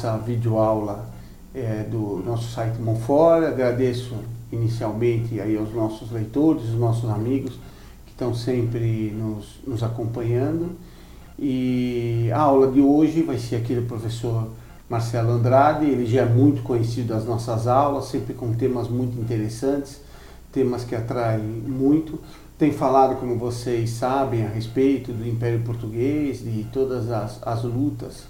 nossa videoaula é, do nosso site Monfort. Agradeço inicialmente aí aos nossos leitores, os nossos amigos que estão sempre nos, nos acompanhando. E a aula de hoje vai ser aqui do professor Marcelo Andrade, ele já é muito conhecido das nossas aulas, sempre com temas muito interessantes, temas que atraem muito tem falado, como vocês sabem, a respeito do Império Português, de todas as, as lutas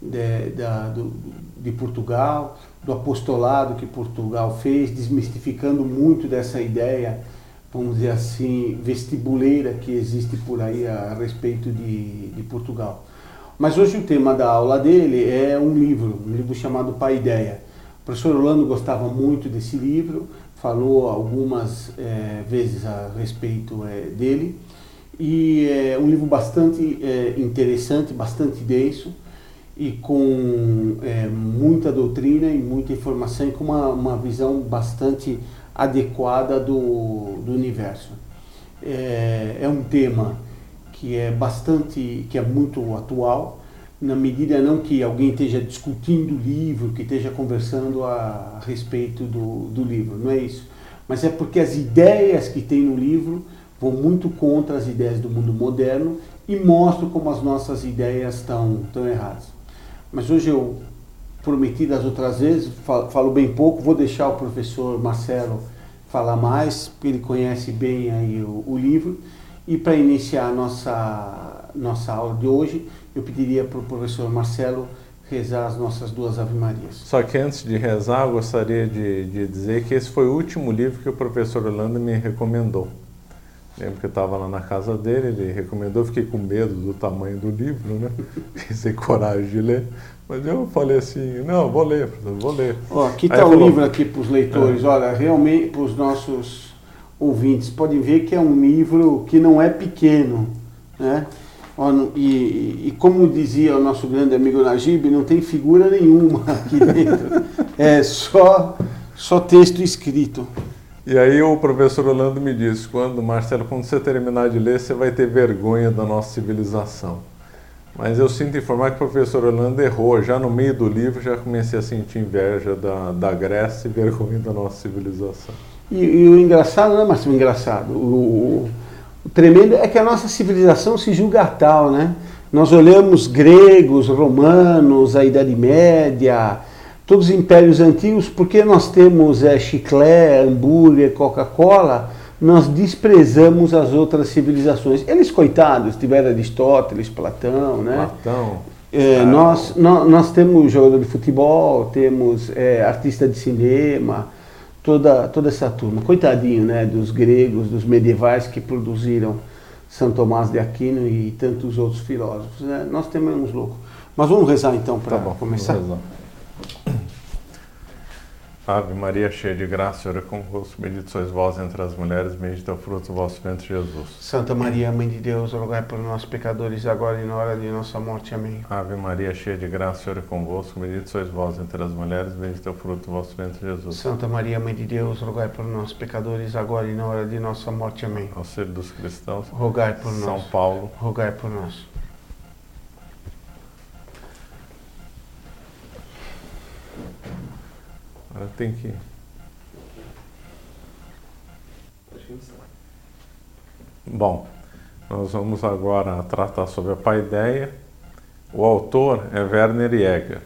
de, da, do, de Portugal, do apostolado que Portugal fez, desmistificando muito dessa ideia, vamos dizer assim, vestibuleira que existe por aí a, a respeito de, de Portugal. Mas hoje o tema da aula dele é um livro, um livro chamado Paideia. O professor Orlando gostava muito desse livro, falou algumas é, vezes a respeito é, dele. E é um livro bastante é, interessante, bastante denso e com é, muita doutrina e muita informação e com uma, uma visão bastante adequada do, do universo. É, é um tema que é bastante, que é muito atual, na medida não que alguém esteja discutindo o livro, que esteja conversando a, a respeito do, do livro, não é isso. Mas é porque as ideias que tem no livro vão muito contra as ideias do mundo moderno e mostram como as nossas ideias estão, estão erradas. Mas hoje eu prometi das outras vezes, falo, falo bem pouco, vou deixar o professor Marcelo falar mais, porque ele conhece bem aí o, o livro. E para iniciar a nossa, nossa aula de hoje, eu pediria para o professor Marcelo rezar as nossas duas Ave Marias. Só que antes de rezar, eu gostaria de, de dizer que esse foi o último livro que o professor Orlando me recomendou. Lembro que eu estava lá na casa dele, ele recomendou, fiquei com medo do tamanho do livro, né? Sem coragem de ler. Mas eu falei assim, não, vou ler, vou ler. Ó, aqui está o falou, livro aqui para os leitores, é. olha, realmente para os nossos ouvintes, podem ver que é um livro que não é pequeno, né? E, e, como dizia o nosso grande amigo Najib, não tem figura nenhuma aqui dentro. é só, só texto escrito. E aí o professor Orlando me disse, quando, Marcelo, quando você terminar de ler, você vai ter vergonha da nossa civilização. Mas eu sinto informar que o professor Orlando errou. Já no meio do livro, já comecei a sentir inveja da, da Grécia e vergonha da nossa civilização. E, e o engraçado, não é mais engraçado, o, o tremendo é que a nossa civilização se julga tal, né? Nós olhamos gregos, romanos, a Idade Média, todos os impérios antigos, porque nós temos é, chiclé, hambúrguer, Coca-Cola, nós desprezamos as outras civilizações. Eles, coitados, tiveram Aristóteles, Platão, né? Platão. É, nós, nós, nós, temos jogador de futebol, temos é, artista de cinema, toda, toda essa turma. Coitadinho, né, dos gregos, dos medievais que produziram São Tomás de Aquino e tantos outros filósofos. Né? Nós temos uns loucos. Mas vamos rezar então para tá começar? Vamos rezar. Ave Maria, cheia de graça, Senhor é convosco. Bendito sois vós entre as mulheres, bendito é o fruto do vosso ventre, Jesus. Santa Maria, Mãe de Deus, rogai por nós, pecadores, agora e na hora de nossa morte. Amém. Ave Maria, cheia de graça, Senhor é convosco. Bendito sois vós entre as mulheres, bendito é o fruto do vosso ventre, Jesus. Santa Maria, Mãe de Deus, rogai por nós, pecadores, agora e na hora de nossa morte. Amém. Auxílio dos cristãos, rogai por São nós. São Paulo, rogai por nós. Agora tem que Bom, nós vamos agora tratar sobre a paideia. O autor é Werner Jäger.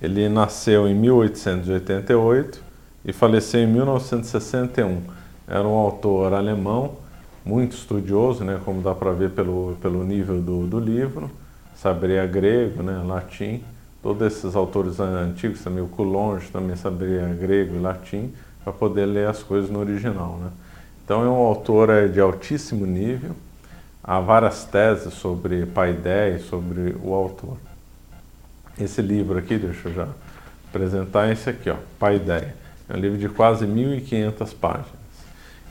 Ele nasceu em 1888 e faleceu em 1961. Era um autor alemão, muito estudioso, né, como dá para ver pelo, pelo nível do, do livro, saberia grego, né, latim. Todos esses autores antigos, também o Coulonge também saberia grego e latim, para poder ler as coisas no original. Né? Então é um autor é, de altíssimo nível, há várias teses sobre paideia e sobre o autor. Esse livro aqui, deixa eu já apresentar esse aqui, ó, Paideia. É um livro de quase 1.500 páginas.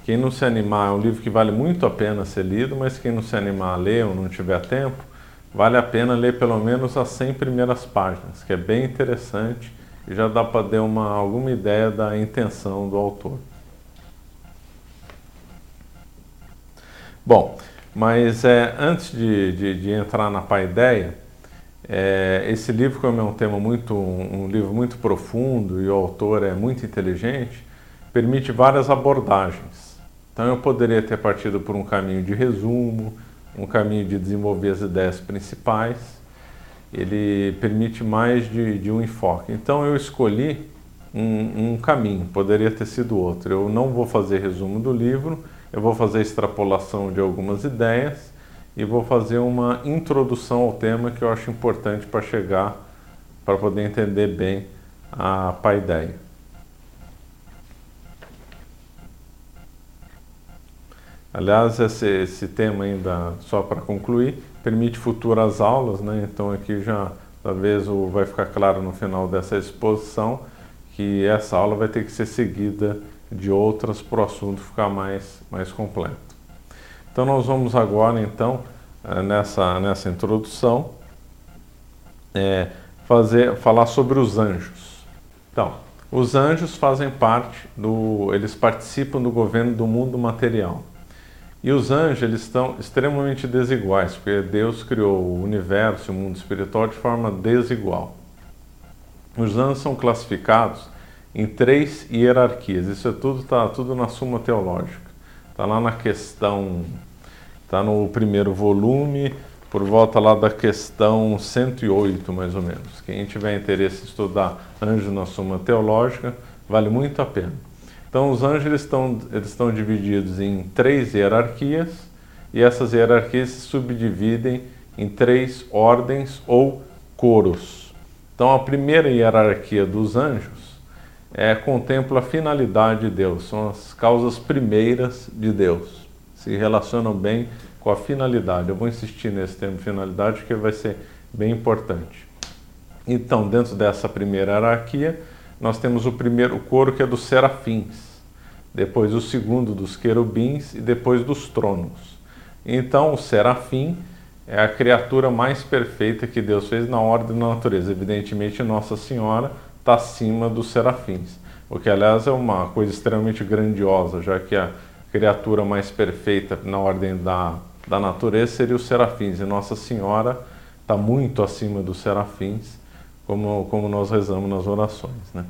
Quem não se animar, é um livro que vale muito a pena ser lido, mas quem não se animar a ler ou não tiver tempo, vale a pena ler pelo menos as 100 primeiras páginas, que é bem interessante e já dá para ter uma, alguma ideia da intenção do autor. Bom, mas é, antes de, de, de, entrar na paideia, É, esse livro, como é um tema muito, um livro muito profundo e o autor é muito inteligente, permite várias abordagens. Então eu poderia ter partido por um caminho de resumo, um caminho de desenvolver as ideias principais. Ele permite mais de, de um enfoque. Então eu escolhi um, um caminho, poderia ter sido outro. Eu não vou fazer resumo do livro, eu vou fazer extrapolação de algumas ideias e vou fazer uma introdução ao tema que eu acho importante para chegar, para poder entender bem a paideia. Aliás, esse, esse tema ainda, só para concluir, permite futuras aulas, né? então aqui já talvez vai ficar claro no final dessa exposição que essa aula vai ter que ser seguida de outras para o assunto ficar mais, mais completo. Então nós vamos agora então eh, nessa, nessa introdução é, fazer, falar sobre os anjos. Então, os anjos fazem parte do, eles participam do governo do mundo material. E os anjos eles estão extremamente desiguais, porque Deus criou o universo o mundo espiritual de forma desigual. Os anjos são classificados em três hierarquias. Isso é tudo está tudo na Suma Teológica. Está lá na questão, está no primeiro volume, por volta lá da questão 108, mais ou menos. Quem tiver interesse em estudar anjos na Suma Teológica, vale muito a pena. Então, os anjos eles estão, eles estão divididos em três hierarquias e essas hierarquias se subdividem em três ordens ou coros. Então, a primeira hierarquia dos anjos é, contempla a finalidade de Deus, são as causas primeiras de Deus, se relacionam bem com a finalidade. Eu vou insistir nesse termo finalidade porque vai ser bem importante. Então, dentro dessa primeira hierarquia, nós temos o primeiro coro que é dos serafins, depois o segundo dos querubins e depois dos tronos. Então, o serafim é a criatura mais perfeita que Deus fez na ordem da natureza. Evidentemente, Nossa Senhora está acima dos serafins, o que, aliás, é uma coisa extremamente grandiosa, já que a criatura mais perfeita na ordem da, da natureza seria os serafins, e Nossa Senhora está muito acima dos serafins como, como nós rezamos nas orações. Né?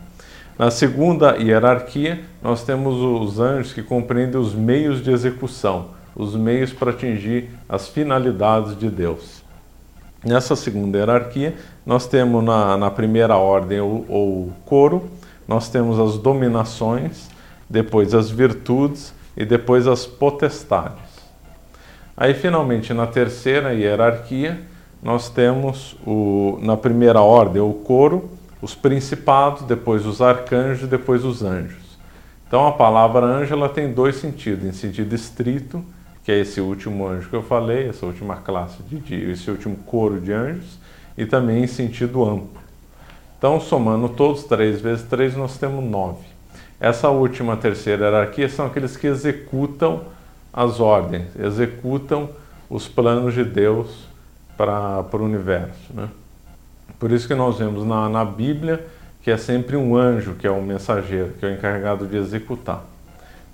Na segunda hierarquia, nós temos os anjos que compreendem os meios de execução, os meios para atingir as finalidades de Deus. Nessa segunda hierarquia, nós temos na, na primeira ordem o, o coro, nós temos as dominações, depois as virtudes e depois as potestades. Aí, finalmente, na terceira hierarquia, nós temos o, na primeira ordem o coro, os principados, depois os arcanjos, depois os anjos. Então a palavra anjo ela tem dois sentidos, em sentido estrito, que é esse último anjo que eu falei, essa última classe de, de esse último coro de anjos, e também em sentido amplo. Então, somando todos, 3 vezes 3, nós temos 9. Essa última terceira hierarquia são aqueles que executam as ordens, executam os planos de Deus para o universo. Né? Por isso que nós vemos na, na Bíblia que é sempre um anjo que é o mensageiro, que é o encarregado de executar.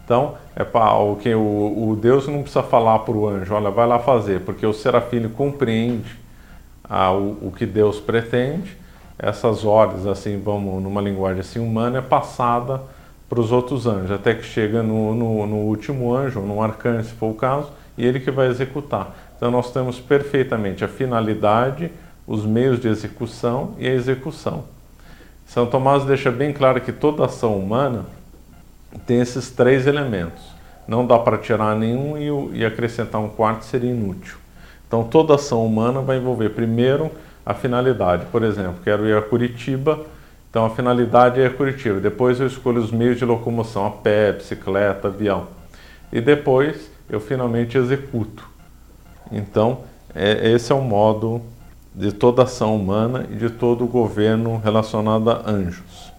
Então, é o que o, o, Deus não precisa falar para o anjo, olha, vai lá fazer, porque o serafim compreende o, o, que Deus pretende. Essas ordens, assim, vamos numa linguagem assim humana, é passada para os outros anjos, até que chega no, no, no último anjo, no arcanjo, se for o caso, e ele que vai executar. Então, nós temos perfeitamente a finalidade, os meios de execução e a execução. São Tomás deixa bem claro que toda ação humana tem esses três elementos. Não dá para tirar nenhum e, e acrescentar um quarto seria inútil. Então toda ação humana vai envolver primeiro a finalidade. Por exemplo, quero ir a Curitiba, então a finalidade é a Curitiba. Depois eu escolho os meios de locomoção, a pé, bicicleta, avião. E depois eu finalmente executo. Então, é, esse é o modo de toda ação humana e de todo o governo relacionado a anjos.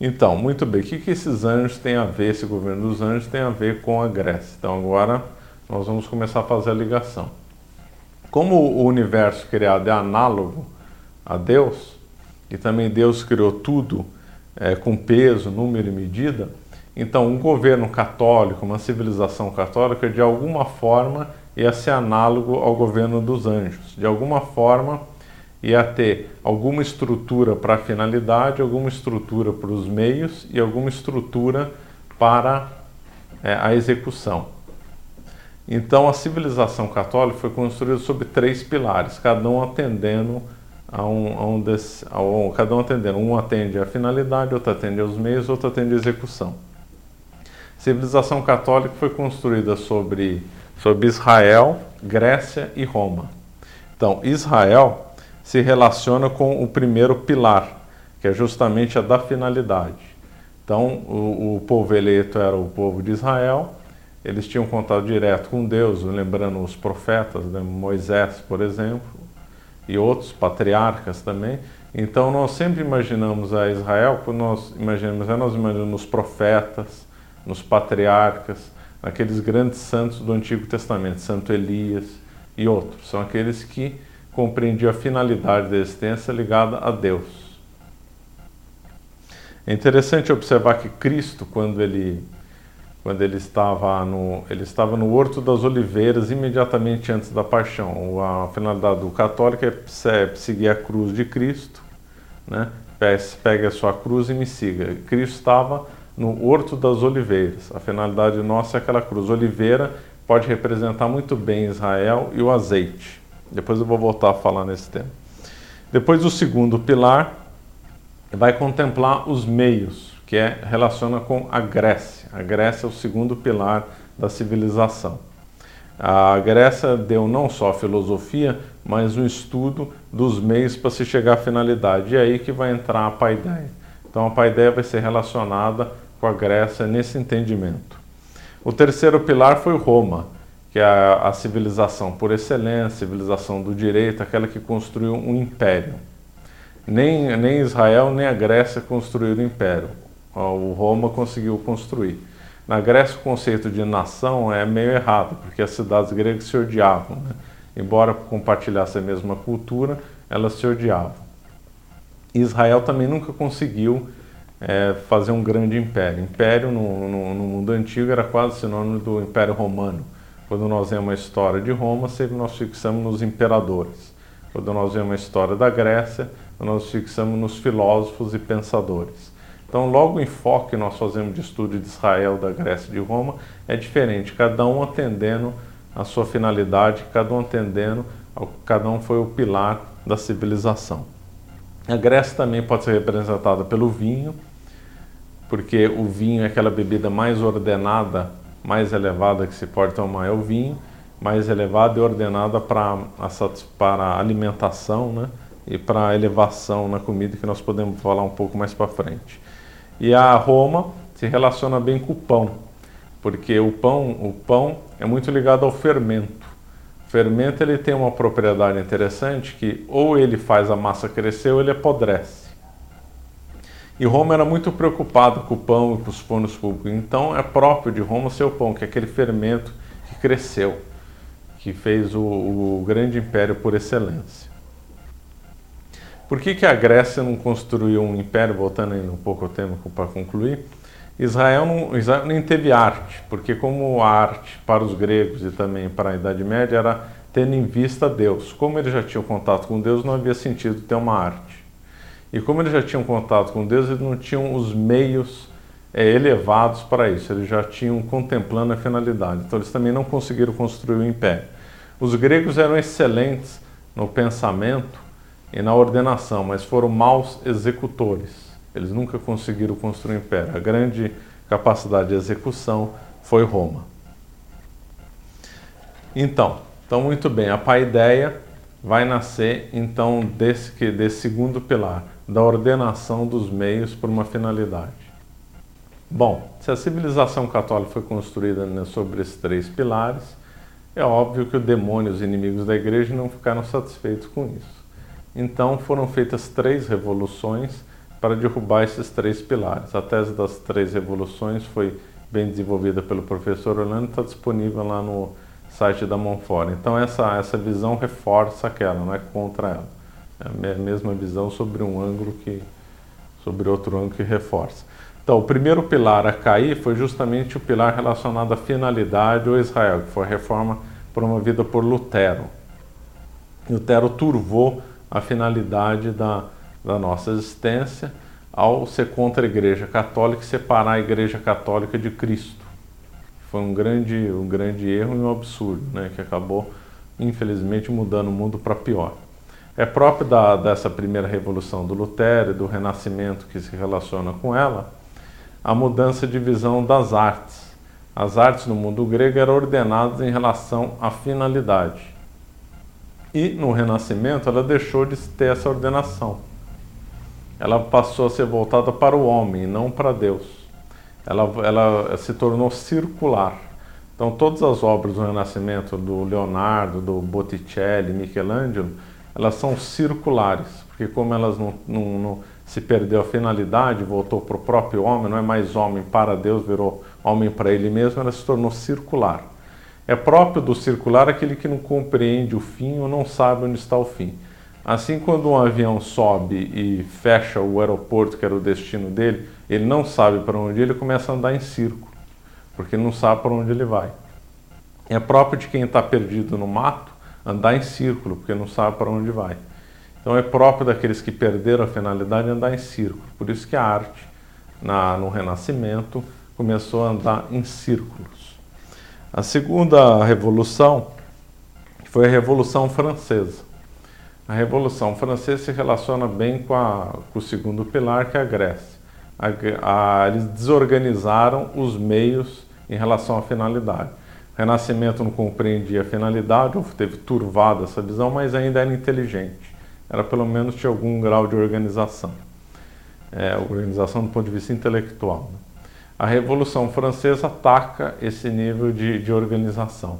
Então, muito bem, o que, que esses anjos têm a ver, esse governo dos anjos tem a ver com a Grécia? Então, agora nós vamos começar a fazer a ligação. Como o universo criado é análogo a Deus, e também Deus criou tudo é, com peso, número e medida, então um governo católico, uma civilização católica, de alguma forma ia ser análogo ao governo dos anjos. De alguma forma, ia ter alguma estrutura para a finalidade, alguma estrutura para os meios e alguma estrutura para é, a execução. Então a civilização católica foi construída sobre três pilares, cada um atendendo a um, a um, desse, a um cada um atendendo. Um atende à finalidade, outro atende aos meios, outro atende à execução. Civilização católica foi construída sobre, sobre Israel, Grécia e Roma. Então, Israel se relaciona com o primeiro pilar, que é justamente a da finalidade. Então, o, o povo eleito era o povo de Israel, eles tinham contato direto com Deus, lembrando os profetas, né? Moisés, por exemplo, e outros patriarcas também. Então, nós sempre imaginamos a Israel, quando nós imaginamos, nós imaginamos nos profetas, nos patriarcas, naqueles grandes santos do Antigo Testamento, Santo Elias e outros. São aqueles que compreendia a finalidade da existência ligada a Deus. É interessante observar que Cristo, quando ele, quando ele, estava, no, ele estava no Horto das Oliveiras, imediatamente antes da paixão, a finalidade do católico é seguir a cruz de Cristo, né? pegue a sua cruz e me siga. Cristo estava no Horto das Oliveiras, a finalidade nossa é aquela cruz. Oliveira pode representar muito bem Israel e o azeite. Depois eu vou voltar a falar nesse tema. Depois o segundo pilar vai contemplar os meios, que é relaciona com a Grécia. A Grécia é o segundo pilar da civilização. A Grécia deu não só a filosofia, mas um estudo dos meios para se chegar à finalidade. E é aí que vai entrar a paideia. Então a paideia vai ser relacionada com a Grécia nesse entendimento. O terceiro pilar foi Roma que é a, civilização por excelência, civilização do direito, aquela que construiu um império. Nem, nem Israel nem a Grécia construíram império. O Roma conseguiu construir. Na Grécia, o conceito de nação é meio errado, porque as cidades gregas se odiavam. Né? Embora compartilhassem a mesma cultura, elas se odiavam. Israel também nunca conseguiu é, fazer um grande império. Império no, no, no mundo antigo era quase sinônimo do Império Romano quando nós vemos a história de Roma, sempre nós fixamos nos imperadores. Quando nós vemos a história da Grécia, nós fixamos nos filósofos e pensadores. Então, logo o enfoque que nós fazemos de estudo de Israel, da Grécia e de Roma é diferente, cada um atendendo a sua finalidade, cada um atendendo, ao, cada um foi o pilar da civilização. A Grécia também pode ser representada pelo vinho, porque o vinho é aquela bebida mais ordenada mais elevada que se pode tomar é o vinho, mais elevada e ordenada para a, para alimentação né? e para a elevação na comida, que nós podemos falar um pouco mais para frente. E a Roma se relaciona bem com o pão, porque o pão, o pão é muito ligado ao fermento. O fermento ele tem uma propriedade interessante que ou ele faz a massa crescer ou ele apodrece. E Roma era muito preocupado com o pão e com os fornos públicos. Então é próprio de Roma o pão, que é aquele fermento que cresceu, que fez o, o grande império por excelência. Por que, que a Grécia não construiu um império, voltando aí um pouco ao tema para concluir? Israel não, Israel nem teve arte, porque como a arte para os gregos e também para a Idade Média era tendo em vista Deus. Como eles já tinham contato com Deus, não havia sentido ter uma arte. E como eles já tinham contato com Deus, eles não tinham os meios é, elevados para isso, eles já tinham contemplando a finalidade. Então eles também não conseguiram construir o império. Os gregos eram excelentes no pensamento e na ordenação, mas foram maus executores. Eles nunca conseguiram construir um império. A grande capacidade de execução foi Roma. Então, então muito bem, a paideia vai nascer então desse, desse segundo pilar, da ordenação dos meios por uma finalidade. Bom, se a civilização católica foi construída né, sobre esses três pilares, é óbvio que o demônio os inimigos da igreja não ficaram satisfeitos com isso. Então foram feitas três revoluções para derrubar esses três pilares. A tese das três revoluções foi bem desenvolvida pelo professor Orlando está disponível lá no site da Monfort. Então essa, essa visão reforça aquela, não é contra ela. É a mesma visão sobre um ângulo que sobre outro ângulo que reforça. Então, o primeiro pilar a cair foi justamente o pilar relacionado à finalidade ou Israel, que foi a reforma promovida por Lutero. Lutero turvou a finalidade da, da nossa existência ao ser contra a Igreja Católica e separar a Igreja Católica de Cristo. Foi um grande, um grande erro e um absurdo, né, que acabou, infelizmente, mudando o mundo para pior. É próprio da, dessa primeira revolução do Lutero e do Renascimento que se relaciona com ela, a mudança de visão das artes. As artes no mundo grego eram ordenadas em relação à finalidade. E no Renascimento ela deixou de ter essa ordenação. Ela passou a ser voltada para o homem, não para Deus. Ela, ela se tornou circular. Então todas as obras do Renascimento, do Leonardo, do Botticelli, Michelangelo, elas são circulares, porque como elas não, não, não se perdeu a finalidade, voltou para o próprio homem, não é mais homem para Deus, virou homem para ele mesmo, ela se tornou circular. É próprio do circular aquele que não compreende o fim ou não sabe onde está o fim. Assim, quando um avião sobe e fecha o aeroporto, que era o destino dele, ele não sabe para onde ele começa a andar em círculo, porque não sabe para onde ele vai. É próprio de quem está perdido no mato andar em círculo, porque não sabe para onde vai. Então é próprio daqueles que perderam a finalidade andar em círculo. Por isso que a arte, na, no Renascimento, começou a andar em círculos. A segunda revolução foi a Revolução Francesa. A Revolução Francesa se relaciona bem com, a, com o segundo pilar, que é a Grécia. A, a, eles desorganizaram os meios em relação à finalidade. Renascimento não compreendia a finalidade, ou teve turvada essa visão, mas ainda era inteligente. Era pelo menos tinha algum grau de organização. É, organização do ponto de vista intelectual. Né? A Revolução Francesa ataca esse nível de, de organização.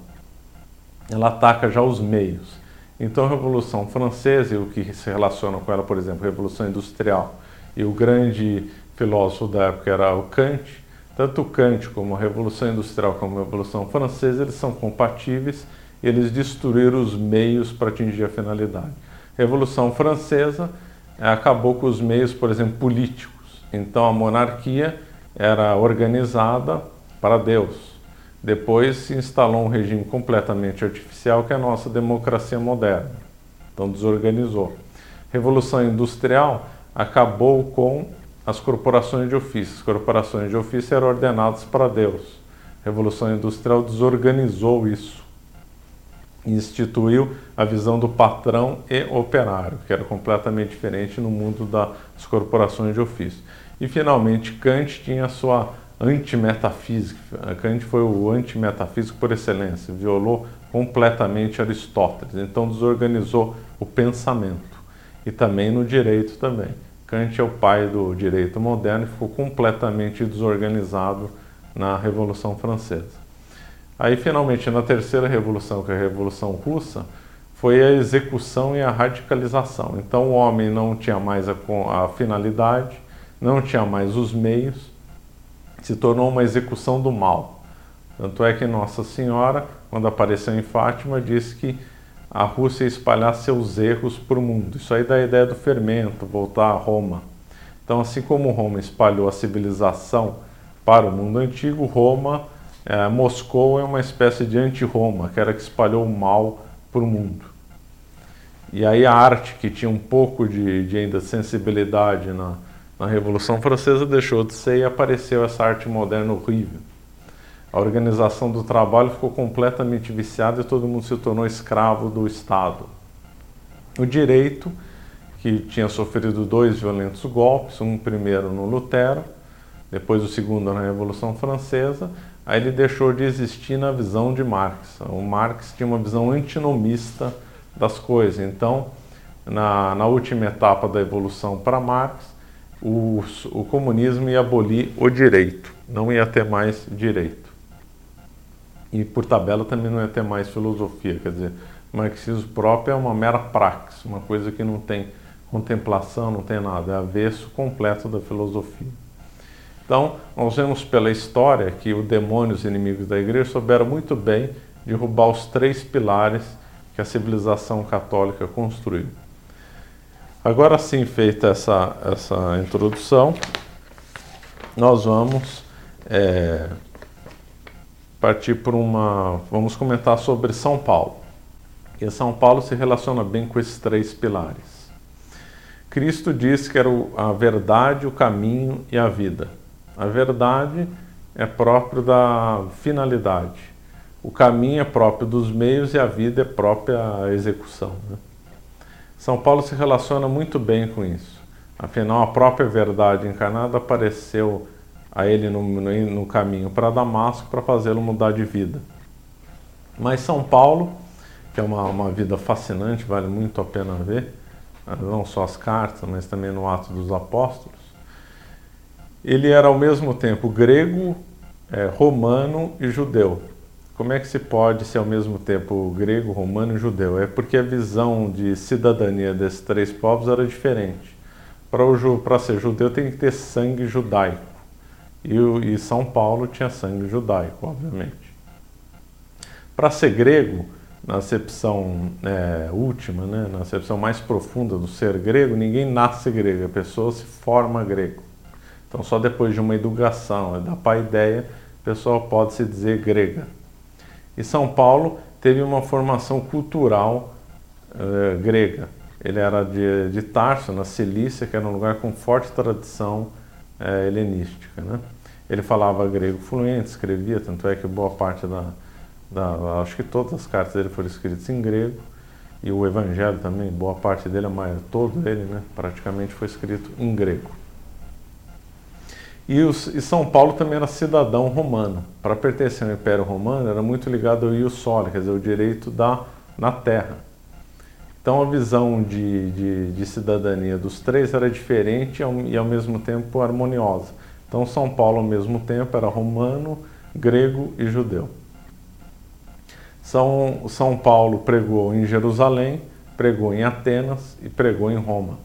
Ela ataca já os meios. Então, a Revolução Francesa e o que se relaciona com ela, por exemplo, a Revolução Industrial e o grande filósofo da época era o Kant, tanto Kant como a Revolução Industrial como a Revolução Francesa, eles são compatíveis, eles destruíram os meios para atingir a finalidade. Revolução Francesa eh, acabou com os meios, por exemplo, políticos. Então, a monarquia era organizada para Deus. Depois se instalou um regime completamente artificial que é a nossa democracia moderna. Então desorganizou. Revolução Industrial acabou com as corporações de ofício. As corporações de ofício eram ordenadas para Deus. Revolução Industrial desorganizou isso e instituiu a visão do patrão e operário, que era completamente diferente no mundo das corporações de ofício. E finalmente Kant tinha a sua antimetafísica. Kant foi o antimetafísico por excelência, violou completamente Aristóteles, então desorganizou o pensamento. E também no direito também. Kant é o pai do direito moderno e ficou completamente desorganizado na Revolução Francesa. Aí finalmente na terceira revolução, que é a Revolução Russa, foi a execução e a radicalização. Então o homem não tinha mais a, a finalidade, não tinha mais os meios, se tornou uma execução do mal. Tanto é que Nossa Senhora, quando apareceu em Fátima, disse que a Rússia ia espalhar seus erros para o mundo. Isso aí dá a ideia do fermento, voltar a Roma. Então, assim como Roma espalhou a civilização para o mundo antigo, Roma, é, Moscou é uma espécie de anti-Roma, que era que espalhou o mal para o mundo. E aí a arte, que tinha um pouco de, de ainda sensibilidade na, na Revolução Francesa deixou de ser e apareceu essa arte moderna horrível. A organização do trabalho ficou completamente viciada e todo mundo se tornou escravo do Estado. O direito, que tinha sofrido dois violentos golpes, um primeiro no Lutero, depois o segundo na Revolução Francesa, aí ele deixou de existir na visão de Marx. O Marx tinha uma visão antinomista das coisas. Então, na, na última etapa da evolução para Marx, o, o comunismo ia abolir o direito, não ia ter mais direito. E por tabela também não ia ter mais filosofia, quer dizer, marxismo próprio é uma mera praxis, uma coisa que não tem contemplação, não tem nada, é avesso completo da filosofia. Então, nós vemos pela história que o demônio e os inimigos da igreja souberam muito bem derrubar os três pilares que a civilização católica construiu. Agora sim, feita essa, essa introdução, nós vamos é, partir por uma. Vamos comentar sobre São Paulo. E São Paulo se relaciona bem com esses três pilares. Cristo disse que era a verdade, o caminho e a vida. A verdade é próprio da finalidade. O caminho é próprio dos meios e a vida é própria a execução. Né? São Paulo se relaciona muito bem com isso. Afinal, a própria verdade encarnada apareceu a ele no, no, no caminho para Damasco para fazê-lo mudar de vida. Mas São Paulo, que é uma, uma vida fascinante, vale muito a pena ver, não só as cartas, mas também no Ato dos Apóstolos, ele era ao mesmo tempo grego, é, romano e judeu. Como é que se pode ser ao mesmo tempo grego, romano e judeu? É porque a visão de cidadania desses três povos era diferente. Para ser judeu tem que ter sangue judaico. E, e São Paulo tinha sangue judaico, obviamente. Para ser grego, na acepção é, última, né, na acepção mais profunda do ser grego, ninguém nasce grego, a pessoa se forma grego. Então, só depois de uma educação, da paideia, a pessoa pode se dizer grega. E São Paulo teve uma formação cultural é, grega. Ele era de, de Tarso, na Cilícia, que era um lugar com forte tradição é, helenística. Né? Ele falava grego fluente, escrevia, tanto é que boa parte da, da, acho que todas as cartas dele foram escritas em grego e o Evangelho também, boa parte dele, maior, todo ele, né, praticamente foi escrito em grego. E, os, e, São Paulo também era cidadão romano. Para pertencer ao Império Romano, era muito ligado ao ius soli, quer dizer, o direito da na terra. Então a visão de, de, de cidadania dos três era diferente e ao mesmo tempo harmoniosa. Então São Paulo, ao mesmo tempo, era romano, grego e judeu. São, São Paulo pregou em Jerusalém, pregou em Atenas e pregou em Roma.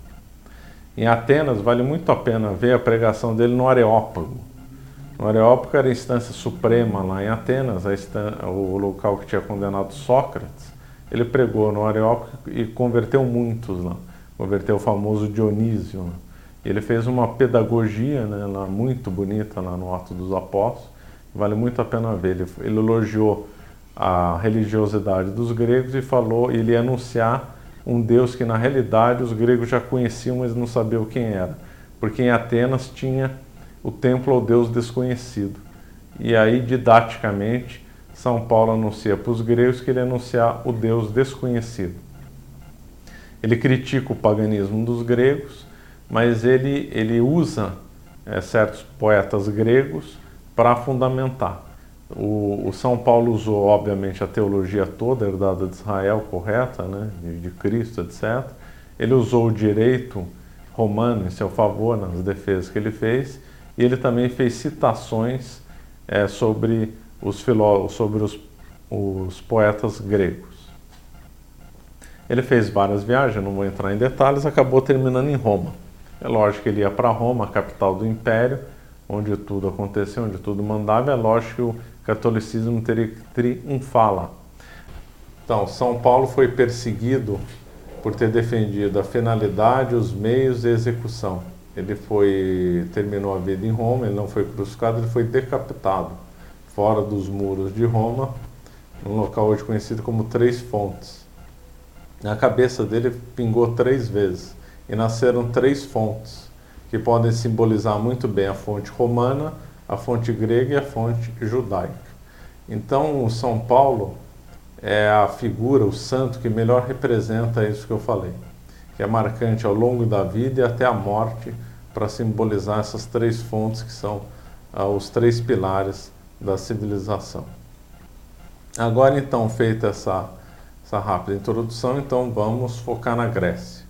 Em Atenas vale muito a pena ver a pregação dele no Areópago. No Areópago era a instância suprema lá em Atenas, o local que tinha condenado Sócrates. Ele pregou no Areópago e converteu muitos lá. Converteu o famoso Dionísio. Ele fez uma pedagogia né, lá, muito bonita lá no Ato dos Apóstolos. Vale muito a pena ver. Ele, ele elogiou a religiosidade dos gregos e falou, ele ia anunciar um Deus que na realidade os gregos já conheciam, mas não sabiam quem era, porque em Atenas tinha o templo ao Deus desconhecido. E aí, didaticamente, São Paulo anuncia para os gregos que ele ia anunciar o Deus desconhecido. Ele critica o paganismo dos gregos, mas ele, ele usa é, certos poetas gregos para fundamentar. O, o, São Paulo usou, obviamente, a teologia toda herdada de Israel, correta, né, de, de, Cristo, etc. Ele usou o direito romano em seu favor nas defesas que ele fez, e ele também fez citações é, sobre os sobre os, os poetas gregos. Ele fez várias viagens, não vou entrar em detalhes, acabou terminando em Roma. É lógico que ele ia para Roma, capital do império, onde tudo aconteceu, onde tudo mandava. É lógico que o catolicismo teria que triunfar. Então, São Paulo foi perseguido por ter defendido a finalidade, os meios e a execução. Ele foi terminou a vida em Roma, ele não foi crucificado, ele foi decapitado fora dos muros de Roma, num local hoje conhecido como Três Fontes. Na cabeça dele pingou três vezes e nasceram três fontes que podem simbolizar muito bem a fonte romana, a fonte grega e a fonte judaica. Então, o São Paulo é a figura, o santo que melhor representa isso que eu falei, que é marcante ao longo da vida e até a morte, para simbolizar essas três fontes que são ah, os três pilares da civilização. Agora, então, feita essa, essa rápida introdução, então vamos focar na Grécia.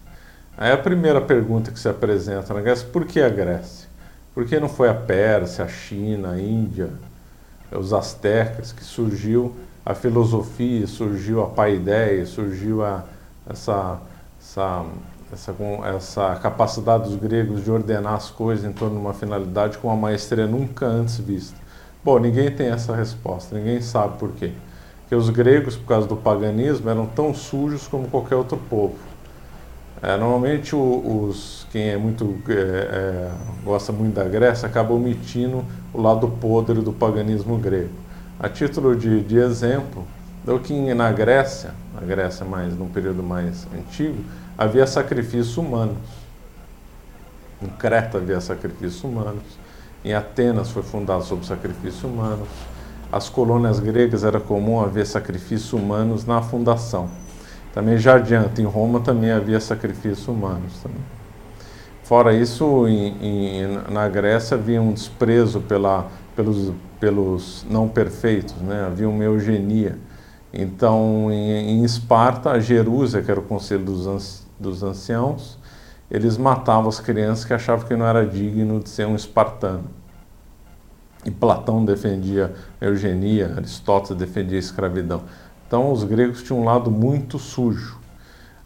Aí a primeira pergunta que se apresenta na Grécia, por que a Grécia? Por que não foi a Pérsia, a China, a Índia, os astecas que surgiu a filosofia, surgiu a paideia, surgiu a, essa, essa, essa, essa capacidade dos gregos de ordenar as coisas em torno de uma finalidade com uma maestria nunca antes vista? Bom, ninguém tem essa resposta, ninguém sabe por quê. Porque os gregos, por causa do paganismo, eram tão sujos como qualquer outro povo é, normalmente os, quem é muito é, é, gosta muito da Grécia acaba omitindo o lado podre do paganismo grego. A título de, de exemplo, deu que na Grécia, na Grécia mais num período mais antigo, havia sacrifícios humanos. Em Creta havia sacrifícios humanos. Em Atenas foi fundado sobre sacrifícios humanos. As colônias gregas era comum haver sacrifícios humanos na fundação. Também já adianta, em Roma também havia sacrifícios humanos. Também. Fora isso, em, em, na Grécia havia um desprezo pela, pelos, pelos não perfeitos, né? havia uma eugenia. Então, em, em Esparta, a Jerúsia, que era o conselho dos, dos anciãos, eles matavam as crianças que achavam que não era digno de ser um espartano. E Platão defendia a eugenia, Aristóteles defendia a escravidão. Então, os gregos tinham um lado muito sujo.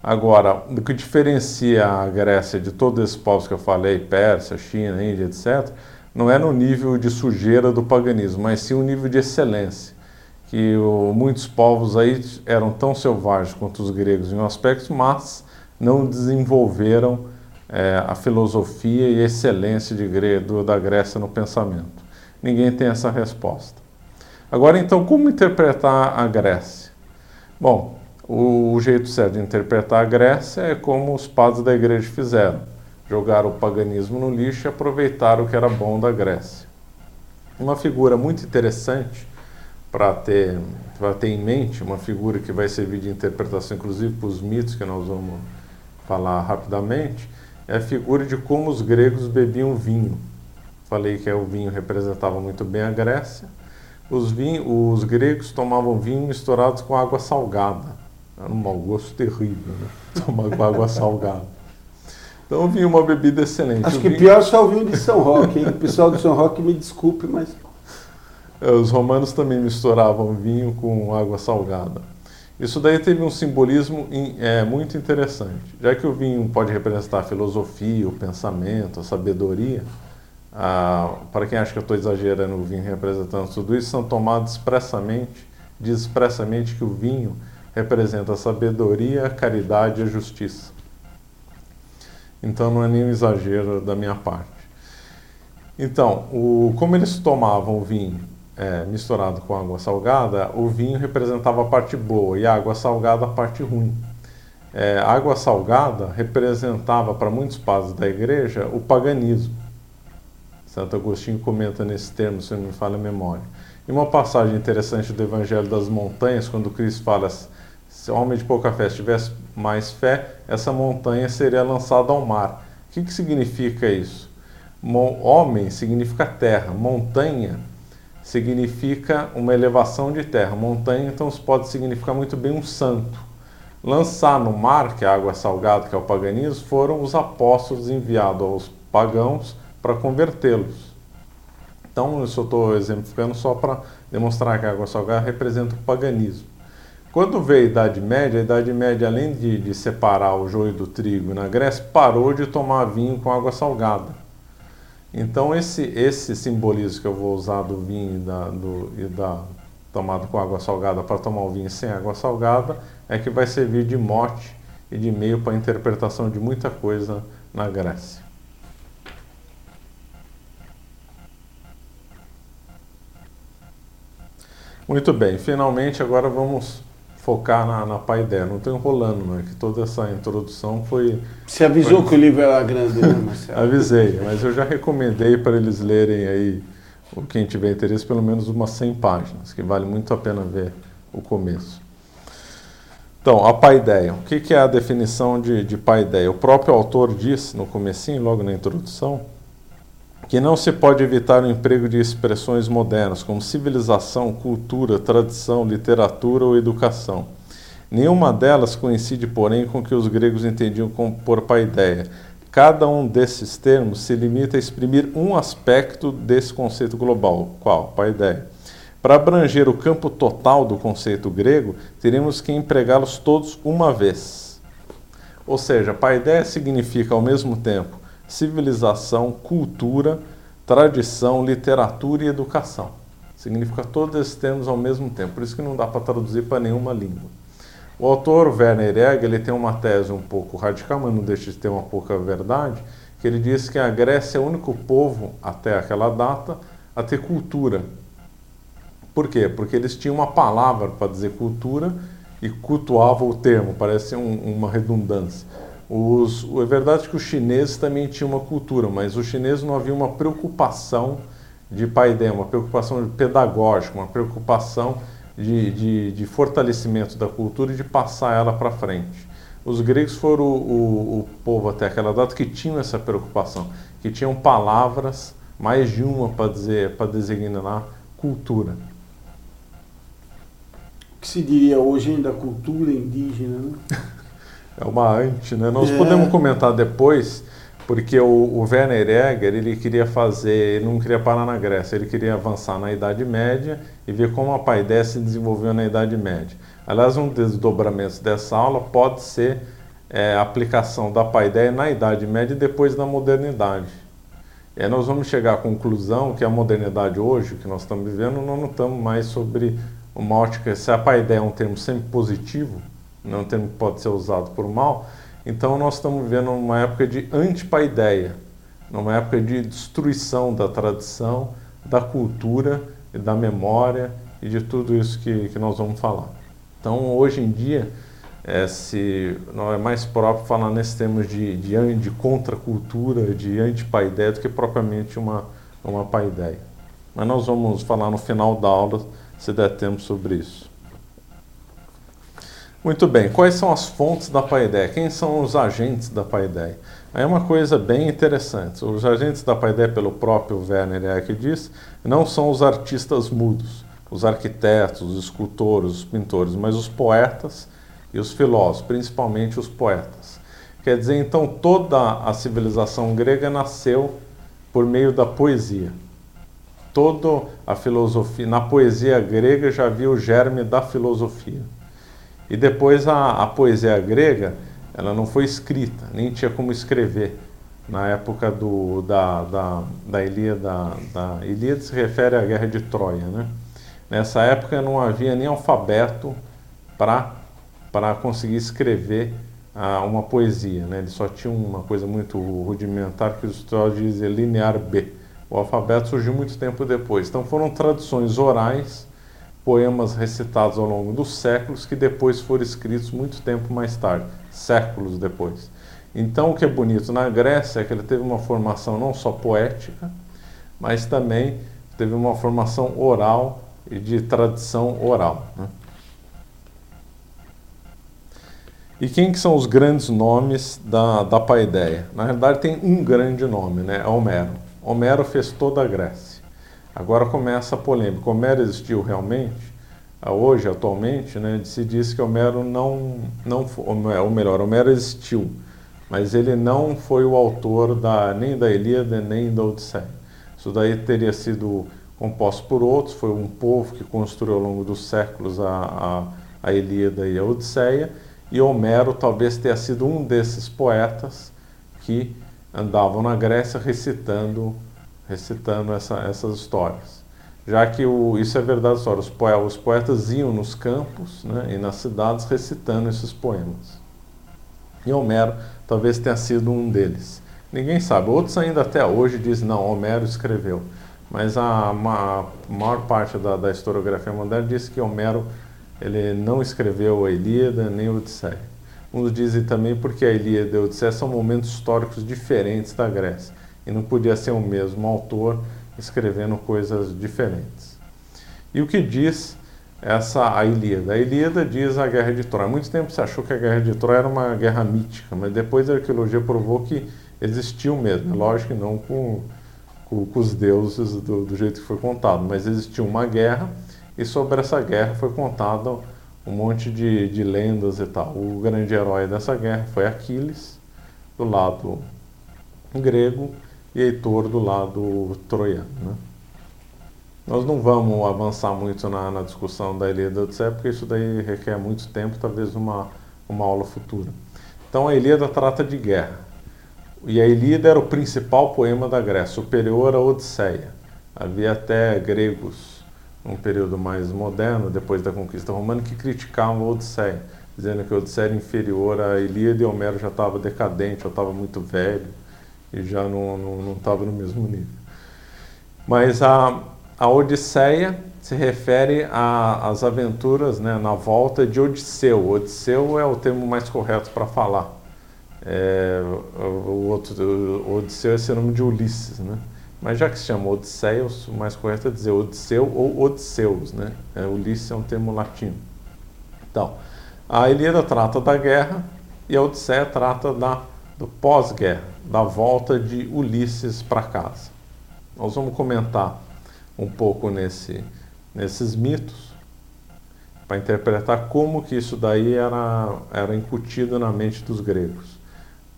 Agora, o que diferencia a Grécia de todos esses povos que eu falei, Pérsia, China, Índia, etc., não é no nível de sujeira do paganismo, mas sim o nível de excelência. Que o, muitos povos aí eram tão selvagens quanto os gregos em um aspecto, mas não desenvolveram é, a filosofia e excelência de, da Grécia no pensamento. Ninguém tem essa resposta. Agora, então, como interpretar a Grécia? Bom, o, o jeito certo de interpretar a Grécia é como os padres da igreja fizeram: jogaram o paganismo no lixo e aproveitaram o que era bom da Grécia. Uma figura muito interessante para ter, ter em mente, uma figura que vai servir de interpretação, inclusive para os mitos que nós vamos falar rapidamente, é a figura de como os gregos bebiam vinho. Falei que o vinho representava muito bem a Grécia. Os, vinho, os gregos tomavam vinho misturado com água salgada. Era um mau gosto terrível, né? Tomar com água salgada. Então o vinho é uma bebida excelente. Acho o que vinho... pior só o vinho de São Roque, hein? O pessoal de São Roque me desculpe, mas. É, os romanos também misturavam vinho com água salgada. Isso daí teve um simbolismo é, muito interessante. Já que o vinho pode representar a filosofia, o pensamento, a sabedoria, ah, para quem acha que eu estou exagerando o vinho representando tudo isso, são tomados expressamente, diz expressamente que o vinho representa a sabedoria, a caridade e a justiça. Então não é nenhum exagero da minha parte. Então, o, como eles tomavam o vinho é, misturado com água salgada, o vinho representava a parte boa e a água salgada a parte ruim. É, água salgada representava para muitos padres da igreja o paganismo. Santo Agostinho comenta nesse termo, se não me falha a memória. E uma passagem interessante do Evangelho das Montanhas, quando Cristo fala: se o homem de pouca fé tivesse mais fé, essa montanha seria lançada ao mar. O que, que significa isso? Homem significa terra, montanha significa uma elevação de terra. Montanha, então, pode significar muito bem um santo. Lançar no mar, que é a água salgada, que é o paganismo, foram os apóstolos enviados aos pagãos para convertê-los. Então, eu estou exemplificando só para demonstrar que a água salgada representa o paganismo. Quando veio a Idade Média, a Idade Média, além de, de separar o joio do trigo na Grécia, parou de tomar vinho com água salgada então esse, esse simbolismo que eu vou usar do vinho e da, do, e da tomada com água salgada para tomar o vinho sem água salgada é que vai servir de mote e de meio para a interpretação de muita coisa na Grécia. Muito bem, finalmente agora vamos focar na, na paideia. Não estou enrolando, mas que toda essa introdução foi. Você avisou foi... que o livro era grande, né, Marcelo? Avisei, mas eu já recomendei para eles lerem aí, quem tiver interesse, pelo menos umas 100 páginas, que vale muito a pena ver o começo. Então, a paideia. O que, que é a definição de, de paideia? O próprio autor diz no comecinho, logo na introdução, que não se pode evitar o emprego de expressões modernas como civilização, cultura, tradição, literatura ou educação. Nenhuma delas coincide, porém, com o que os gregos entendiam por paideia. Cada um desses termos se limita a exprimir um aspecto desse conceito global, qual? Paideia. Para abranger o campo total do conceito grego, teríamos que empregá-los todos uma vez. Ou seja, paideia significa ao mesmo tempo civilização, cultura, tradição, literatura e educação. Significa todos esses termos ao mesmo tempo, por isso que não dá para traduzir para nenhuma língua. O autor Werner Egg ele tem uma tese um pouco radical, mas não deixa de ter uma pouca verdade, que ele diz que a Grécia é o único povo, até aquela data, a ter cultura. Por quê? Porque eles tinham uma palavra para dizer cultura e cultuavam o termo, parece um, uma redundância. Os, é verdade que os chineses também tinham uma cultura, mas os chineses não havia uma preocupação de paideia, uma preocupação pedagógica, uma preocupação de, de, de, fortalecimento da cultura e de passar ela para frente. Os gregos foram o, o, o, povo até aquela data que tinham essa preocupação, que tinham palavras, mais de uma para dizer, para designar cultura. O que se diria hoje ainda cultura indígena, né? é uma ante, né? Nós é. podemos comentar depois, porque o, o Werner Egger, ele queria fazer, ele não queria parar na Grécia, ele queria avançar na Idade Média e ver como a paideia se desenvolveu na Idade Média. Aliás, um dos desdobramentos dessa aula pode ser é, a aplicação da paideia na Idade Média e depois na modernidade. E aí nós vamos chegar à conclusão que a modernidade hoje, que nós estamos vivendo, não estamos mais sobre uma ótica, se a paideia é um termo sempre positivo, não é um termo que pode ser usado por mal, então nós estamos vivendo uma época de antipaideia, numa época de destruição da tradição, da cultura e da memória e de tudo isso que, que nós vamos falar. Então hoje em dia é, se não é mais próprio falar nesses termos de, de, de contracultura, de antipaideia, do que propriamente uma, uma paideia. Mas nós vamos falar no final da aula, se der tempo, sobre isso. Muito bem, quais são as fontes da paideia? Quem são os agentes da paideia? É uma coisa bem interessante. Os agentes da paideia, pelo próprio Werner Eck diz, não são os artistas mudos, os arquitetos, os escultores, os pintores, mas os poetas e os filósofos, principalmente os poetas. Quer dizer, então, toda a civilização grega nasceu por meio da poesia. Toda a filosofia, na poesia grega já havia o germe da filosofia. E depois a, a poesia grega, ela não foi escrita, nem tinha como escrever. Na época do, da, da, da Ilíada, da Ilíada se refere à guerra de Troia. Né? Nessa época não havia nem alfabeto para conseguir escrever ah, uma poesia. Né? Ele só tinha uma coisa muito rudimentar que os estudiosos dizem linear B. O alfabeto surgiu muito tempo depois. Então foram traduções orais, poemas recitados ao longo dos séculos que depois foram escritos muito tempo mais tarde, séculos depois. Então o que é bonito na Grécia é que ele teve uma formação não só poética, mas também teve uma formação oral e de tradição oral. Né? E quem que são os grandes nomes da, da paideia? Na realidade tem um grande nome, né? É Homero. Homero fez toda a Grécia. Agora começa a polêmica. Homero existiu realmente? Ah, hoje, atualmente, né, se diz que Homero não, não ou melhor, Homero existiu, mas ele não foi o autor da, nem da Ilíada nem da Odisseia. Isso daí teria sido composto por outros, foi um povo que construiu ao longo dos séculos a, a, a Ilíada e a Odisseia, e Homero talvez tenha sido um desses poetas que andavam na Grécia recitando, recitando essa, essas histórias. Já que o, isso é verdade, os, poetas, os poetas iam nos campos né, e nas cidades recitando esses poemas. E Homero talvez tenha sido um deles. Ninguém sabe. Outros ainda até hoje dizem, não, Homero escreveu. Mas a, a maior parte da, da historiografia moderna diz que Homero ele não escreveu a Ilíada nem a Odisseia. Uns dizem também porque a Ilíada e a Odisseia são momentos históricos diferentes da Grécia e não podia ser o mesmo autor escrevendo coisas diferentes. E o que diz essa a Ilíada? A Ilíada diz a Guerra de Troia. Muito tempo se achou que a Guerra de Troia era uma guerra mítica, mas depois a arqueologia provou que existiu mesmo. É lógico que não com, com, com os deuses do, do jeito que foi contado, mas existiu uma guerra e sobre essa guerra foi contado um monte de, de lendas e tal. O grande herói dessa guerra foi Aquiles, do lado grego, e Heitor do lado troiano. Né? Nós não vamos avançar muito na, na discussão da Ilíada e Odisseia, porque isso daí requer muito tempo, talvez uma, uma aula futura. Então a Ilíada trata de guerra. E a Ilíada era o principal poema da Grécia, superior à Odisseia. Havia até gregos um período mais moderno, depois da conquista romana, que criticavam a Odisseia, dizendo que a Odisseia era inferior à Ilíada e Homero já estava decadente, já estava muito velho e já não estava no mesmo nível. Mas a, a Odisseia se refere às aventuras né, na volta de Odisseu. Odisseu é o termo mais correto para falar, É, o outro, o Odisseu é sinônimo de Ulisses, né? Mas já que se chama Odisseios, o mais correto é dizer Odisseu ou Odisseus, né? É, Ulisses é um termo latino. Então, a Ilíada trata da guerra e a Odisseia trata da, do pós-guerra, da volta de Ulisses para casa. Nós vamos comentar um pouco nesse, nesses mitos para interpretar como que isso daí era, era incutido na mente dos gregos.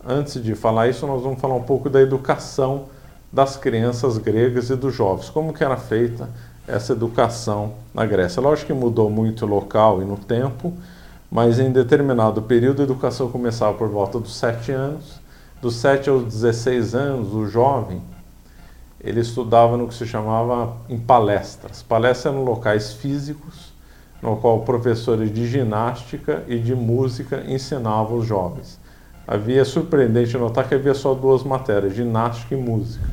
Antes de falar isso, nós vamos falar um pouco da educação das crianças gregas e dos jovens, como que era feita essa educação na Grécia. Lógico que mudou muito o local e no tempo, mas em determinado período a educação começava por volta dos 7 anos. Dos 7 aos 16 anos, o jovem, ele estudava no que se chamava em palestras. Palestras eram locais físicos, no qual professores de ginástica e de música ensinavam os jovens. Havia surpreendente notar que havia só duas matérias, ginástica e música.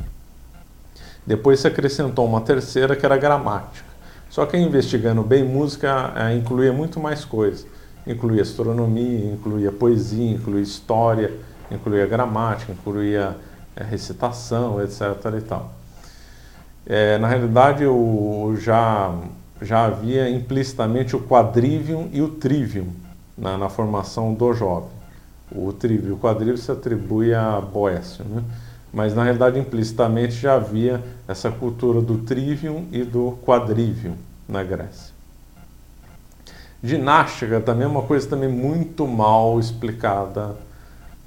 Depois se acrescentou uma terceira que era gramática. Só que investigando bem música é, incluía muito mais coisas. Incluía astronomia, incluía poesia, incluía história, incluía gramática, incluía é, recitação, etc. E tal. É, na realidade, o, já, já havia implicitamente o quadrivium e o trivium na, na formação do jovem. O trivium e o quadrivium se atribui a Boécio, né? mas na realidade implicitamente já havia essa cultura do trivium e do quadrivium na Grécia. Ginástica também é uma coisa também muito mal explicada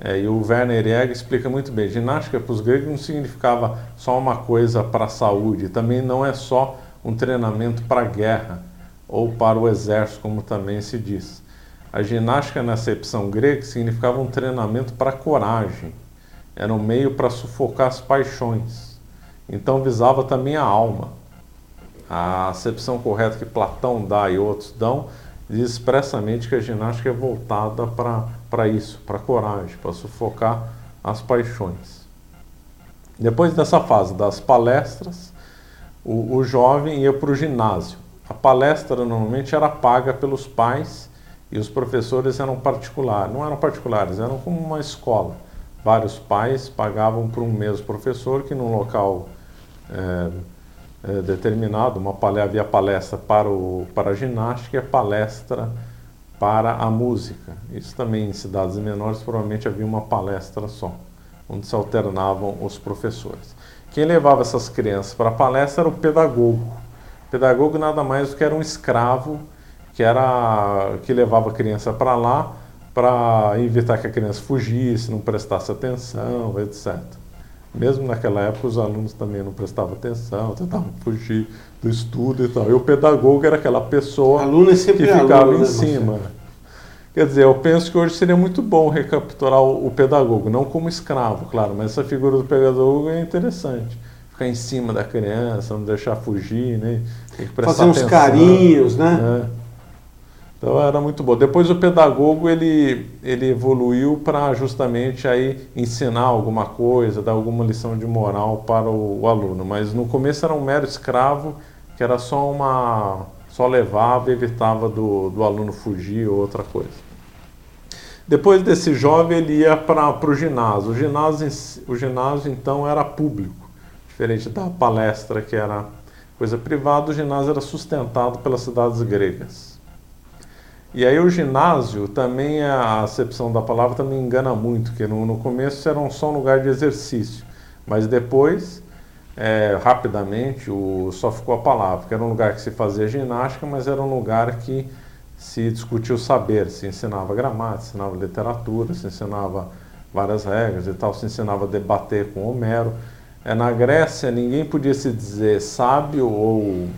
é, e o Werner Jäger explica muito bem. Ginástica para os gregos não significava só uma coisa para a saúde, também não é só um treinamento para a guerra ou para o exército, como também se diz. A ginástica na acepção grega significava um treinamento para a coragem, era um meio para sufocar as paixões. Então visava também a alma. A acepção correta que Platão dá e outros dão diz expressamente que a ginástica é voltada para isso, para coragem, para sufocar as paixões. Depois dessa fase das palestras, o, o jovem ia para o ginásio. A palestra normalmente era paga pelos pais e os professores eram particulares. Não eram particulares, eram como uma escola. Vários pais pagavam por um mesmo professor que num local é, é, determinado, uma havia palestra para, o, para a ginástica e a palestra para a música. Isso também em cidades menores provavelmente havia uma palestra só, onde se alternavam os professores. Quem levava essas crianças para a palestra era o pedagogo. O pedagogo nada mais do que era um escravo que era que levava a criança para lá para evitar que a criança fugisse, não prestasse atenção, etc. Mesmo naquela época, os alunos também não prestavam atenção, tentavam fugir do estudo e tal. E o pedagogo era aquela pessoa é que ficava aluno, em né, cima. Você? Quer dizer, eu penso que hoje seria muito bom recapturar o, o, pedagogo, não como escravo, claro, mas essa figura do pedagogo é interessante. Ficar em cima da criança, não deixar fugir, né? Fazer uns carinhos, né? É. Então era muito bom. Depois o pedagogo ele, ele evoluiu para justamente aí ensinar alguma coisa, dar alguma lição de moral para o, o, aluno. Mas no começo era um mero escravo que era só uma só levava e evitava do, do aluno fugir ou outra coisa. Depois desse jovem ele ia para o ginásio. O ginásio. O ginásio então era público, diferente da palestra que era coisa privada. O ginásio era sustentado pelas cidades gregas. E aí o ginásio também, a acepção da palavra também engana muito, que no, no começo era só um lugar de exercício, mas depois, é, rapidamente, o, só ficou a palavra, que era um lugar que se fazia ginástica, mas era um lugar que se discutia o saber, se ensinava gramática, se ensinava literatura, se ensinava várias regras e tal, se ensinava a debater com Homero. É, na Grécia, ninguém podia se dizer sábio ou,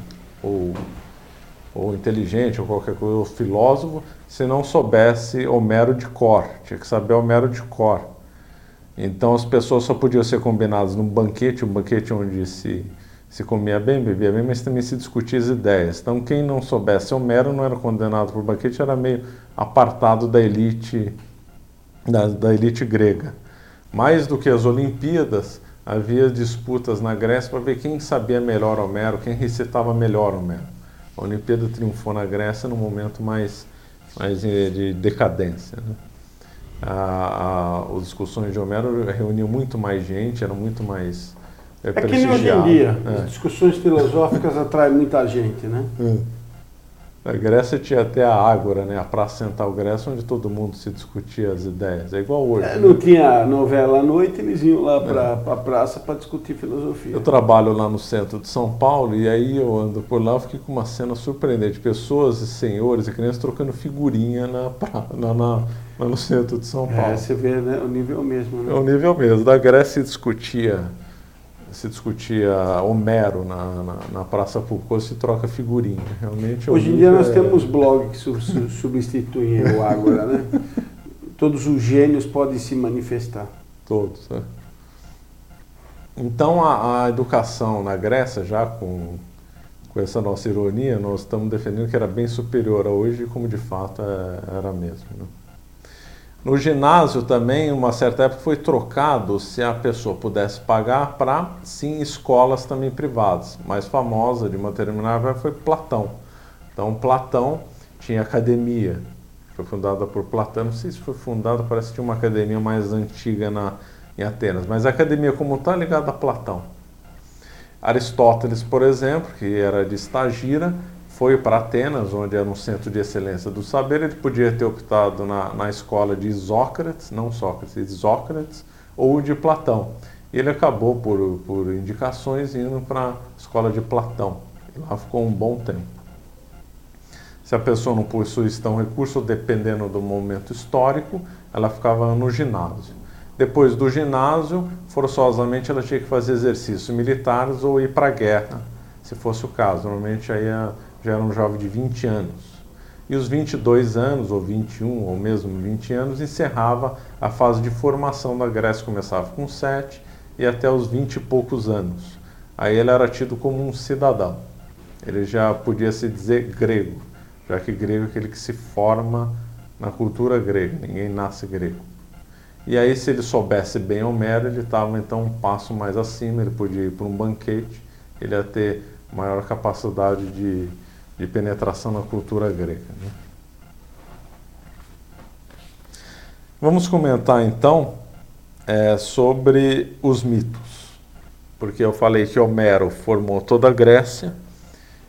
ou ou inteligente, ou qualquer coisa, ou filósofo, se não soubesse Homero de cor. Tinha que saber Homero de cor. Então as pessoas só podiam ser combinadas num banquete, um banquete onde se, se comia bem, bebia bem, mas também se discutia as ideias. Então quem não soubesse Homero não era condenado por banquete, era meio apartado da elite, da, da elite grega. Mais do que as Olimpíadas, havia disputas na Grécia para ver quem sabia melhor Homero, quem recitava melhor Homero. A Olimpíada triunfou na Grécia num momento mais, mais de decadência. Né? a, a, as discussões de Homero reuniam muito mais gente, eram muito mais é, é que nem hoje em dia, é. as discussões filosóficas atraem muita gente, né? É. Na Grécia tinha até a Ágora, né? a Praça Central Grécia, onde todo mundo se discutia as ideias. É igual hoje. É, né? Não tinha novela à noite, eles iam lá para é. a praça para discutir filosofia. Eu trabalho lá no centro de São Paulo e aí eu ando por lá, eu fiquei com uma cena surpreendente. Pessoas e senhores e crianças trocando figurinha na, pra, na, na, lá no centro de São é, Paulo. É, você vê né, o nível mesmo. Né? É o nível mesmo. Da Grécia se discutia se discutia Homero na, na, na Praça Foucault, se troca figurinha. Realmente Hoje em dia nós é... temos blogs que su, su, substituem o Ágora, né? Todos os gênios podem se manifestar. Todos, né? Então a, a, educação na Grécia, já com, com essa nossa ironia, nós estamos defendendo que era bem superior a hoje, como de fato é, era mesmo. Né? No ginásio também, uma certa época, foi trocado se a pessoa pudesse pagar para, sim, escolas também privadas. Mais famosa de uma determinada foi Platão. Então, Platão tinha academia, foi fundada por Platão. Não sei se foi fundada, parece que tinha uma academia mais antiga na, em Atenas, mas a academia como está ligada a Platão. Aristóteles, por exemplo, que era de Estagira, foi para Atenas, onde era um centro de excelência do saber, ele podia ter optado na, na escola de Isócrates, não Sócrates, Isócrates, ou de Platão. E ele acabou, por, por indicações, indo para a escola de Platão. E lá ficou um bom tempo. Se a pessoa não possuísse tão recurso, dependendo do momento histórico, ela ficava no ginásio. Depois do ginásio, forçosamente ela tinha que fazer exercícios militares ou ir para a guerra, se fosse o caso. Normalmente aí a já era um jovem de 20 anos. E os 22 anos, ou 21, ou mesmo 20 anos, encerrava a fase de formação da Grécia, começava com 7 e até os 20 e poucos anos. Aí ele era tido como um cidadão. Ele já podia se dizer grego, já que grego é aquele que se forma na cultura grega, ninguém nasce grego. E aí, se ele soubesse bem Homero, ele estava então um passo mais acima, ele podia ir para um banquete, ele ia ter maior capacidade de de penetração na cultura grega. Né? Vamos comentar então é, sobre os mitos, porque eu falei que Homero formou toda a Grécia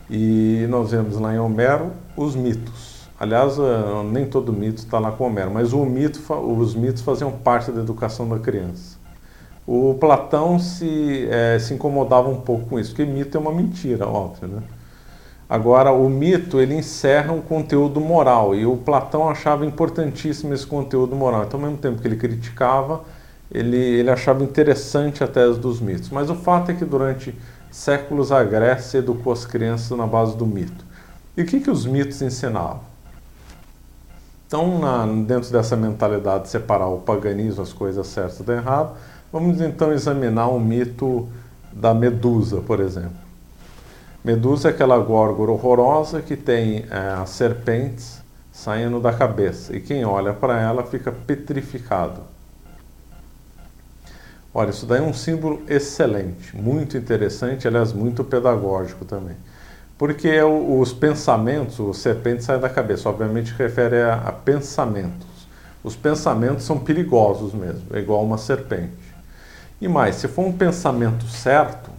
e nós vemos lá em Homero os mitos. Aliás, é, nem todo mito está lá com Homero, mas mito, os mitos faziam parte da educação da criança. O Platão se, é, se incomodava um pouco com isso, porque mito é uma mentira, óbvio, né? Agora, o mito ele encerra um conteúdo moral e o Platão achava importantíssimo esse conteúdo moral. Então, ao mesmo tempo que ele criticava, ele, ele achava interessante a tese dos mitos. Mas o fato é que durante séculos a Grécia educou as crianças na base do mito. E o que, que os mitos ensinavam? Então, na, dentro dessa mentalidade de separar o paganismo, as coisas certas do errado, vamos então examinar o mito da Medusa, por exemplo. Medusa é aquela górgora horrorosa que tem é, serpentes saindo da cabeça e quem olha para ela fica petrificado. Olha, isso daí é um símbolo excelente, muito interessante, aliás, muito pedagógico também. Porque os pensamentos, o serpente sai da cabeça, obviamente refere a, a pensamentos. Os pensamentos são perigosos mesmo, é igual uma serpente. E mais, se for um pensamento certo,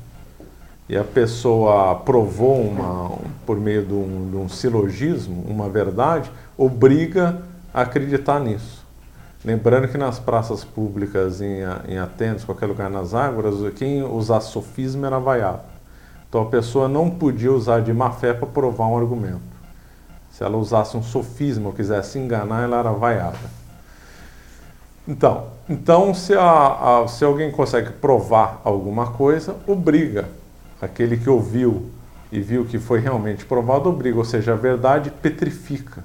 e a pessoa provou uma, por meio de um, de um silogismo, uma verdade, obriga a acreditar nisso. Lembrando que nas praças públicas em, em Atenas, qualquer lugar nas águas, quem usasse sofisma era vaiado. Então a pessoa não podia usar de má fé para provar um argumento. Se ela usasse um sofisma ou quisesse enganar, ela era vaiada. Então, então se, a, a, se alguém consegue provar alguma coisa, obriga aquele que ouviu e viu que foi realmente provado obriga, ou seja, a verdade petrifica.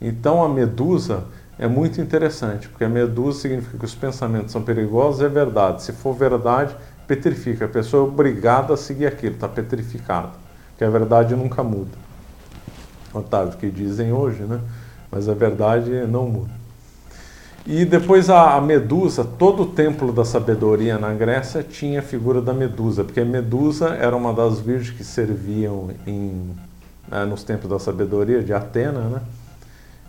Então a medusa é muito interessante, porque a medusa significa que os pensamentos são perigosos, é verdade. Se for verdade, petrifica. A pessoa é obrigada a seguir aquilo, está petrificada. Que a verdade nunca muda. Otávio, que dizem hoje, né? Mas a verdade não muda. E depois a, a, Medusa, todo o templo da sabedoria na Grécia tinha a figura da Medusa, porque a Medusa era uma das virgens que serviam em, né, nos templos da sabedoria de Atena, né?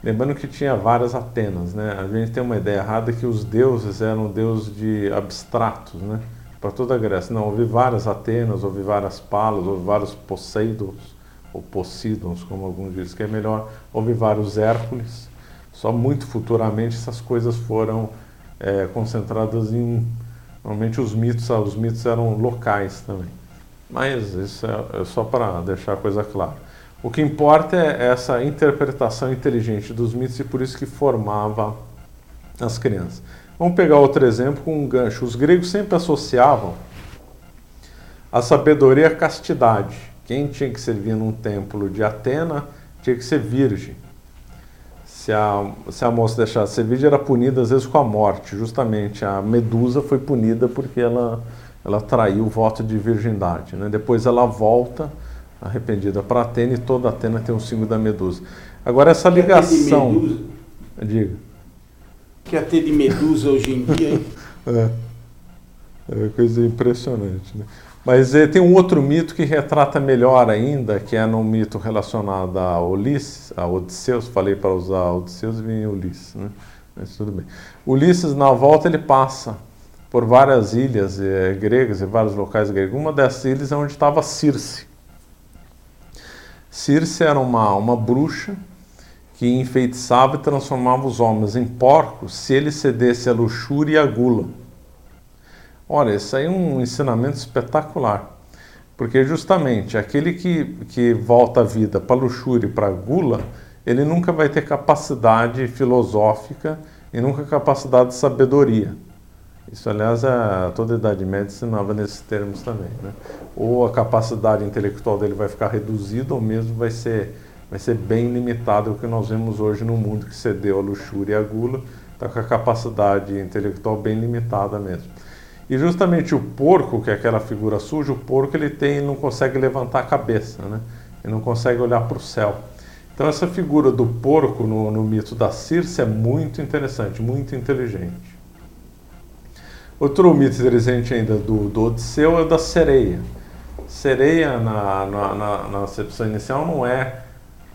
Lembrando que tinha várias Atenas, né? A gente tem uma ideia errada que os deuses eram deuses de abstratos, né? Para toda a Grécia. Não, houve várias Atenas, houve várias Palas, houve vários Poseidons, ou Poseidons, como alguns dizem que é melhor. Houve vários Hércules. Só muito futuramente essas coisas foram é, concentradas em... Normalmente os mitos, os mitos eram locais também. Mas isso é, é só para deixar a coisa clara. O que importa é essa interpretação inteligente dos mitos e por isso que formava as crianças. Vamos pegar outro exemplo com um gancho. Os gregos sempre associavam a sabedoria à castidade. Quem tinha que servir num templo de Atena tinha que ser virgem. Se a, se a moça deixasse virgem, era punida às vezes com a morte. Justamente a Medusa foi punida porque ela, ela traiu o voto de virgindade. Né? Depois ela volta arrependida para Atena e toda Atena tem um símbolo da Medusa. Agora essa ligação. De Medusa? Diga. Quer ter de Medusa hoje em dia, hein? é. é coisa impressionante. Né? Mas é, tem um outro mito que retrata melhor ainda, que é no mito relacionado a Ulisses, a Odisseus. Falei para usar Odisseus e vem Ulisses, né? Mas tudo bem. Ulisses, na volta, ele passa por várias ilhas é, gregas e vários locais gregos. Uma dessas ilhas é onde estava Circe. Circe era uma, uma bruxa que enfeitiçava e transformava os homens em porcos se ele cedesse à luxúria e à gula. Olha, isso aí é um ensinamento espetacular. Porque justamente aquele que, que volta a vida para luxúria e para a gula, ele nunca vai ter capacidade filosófica e nunca capacidade de sabedoria. Isso, aliás, a, toda a Idade Média ensinava nesses termos também. Né? Ou a capacidade intelectual dele vai ficar reduzida, ou mesmo vai ser, vai ser bem limitada, o que nós vemos hoje no mundo que cedeu à luxúria e à gula, está com a capacidade intelectual bem limitada mesmo. E justamente o porco, que é aquela figura suja, o porco ele tem, não consegue levantar a cabeça, né? ele não consegue olhar para o céu. Então essa figura do porco no, no mito da Circe é muito interessante, muito inteligente. Outro mito interessante ainda do, do Odisseu é o da sereia. Sereia, na, na, na, na acepção inicial, não é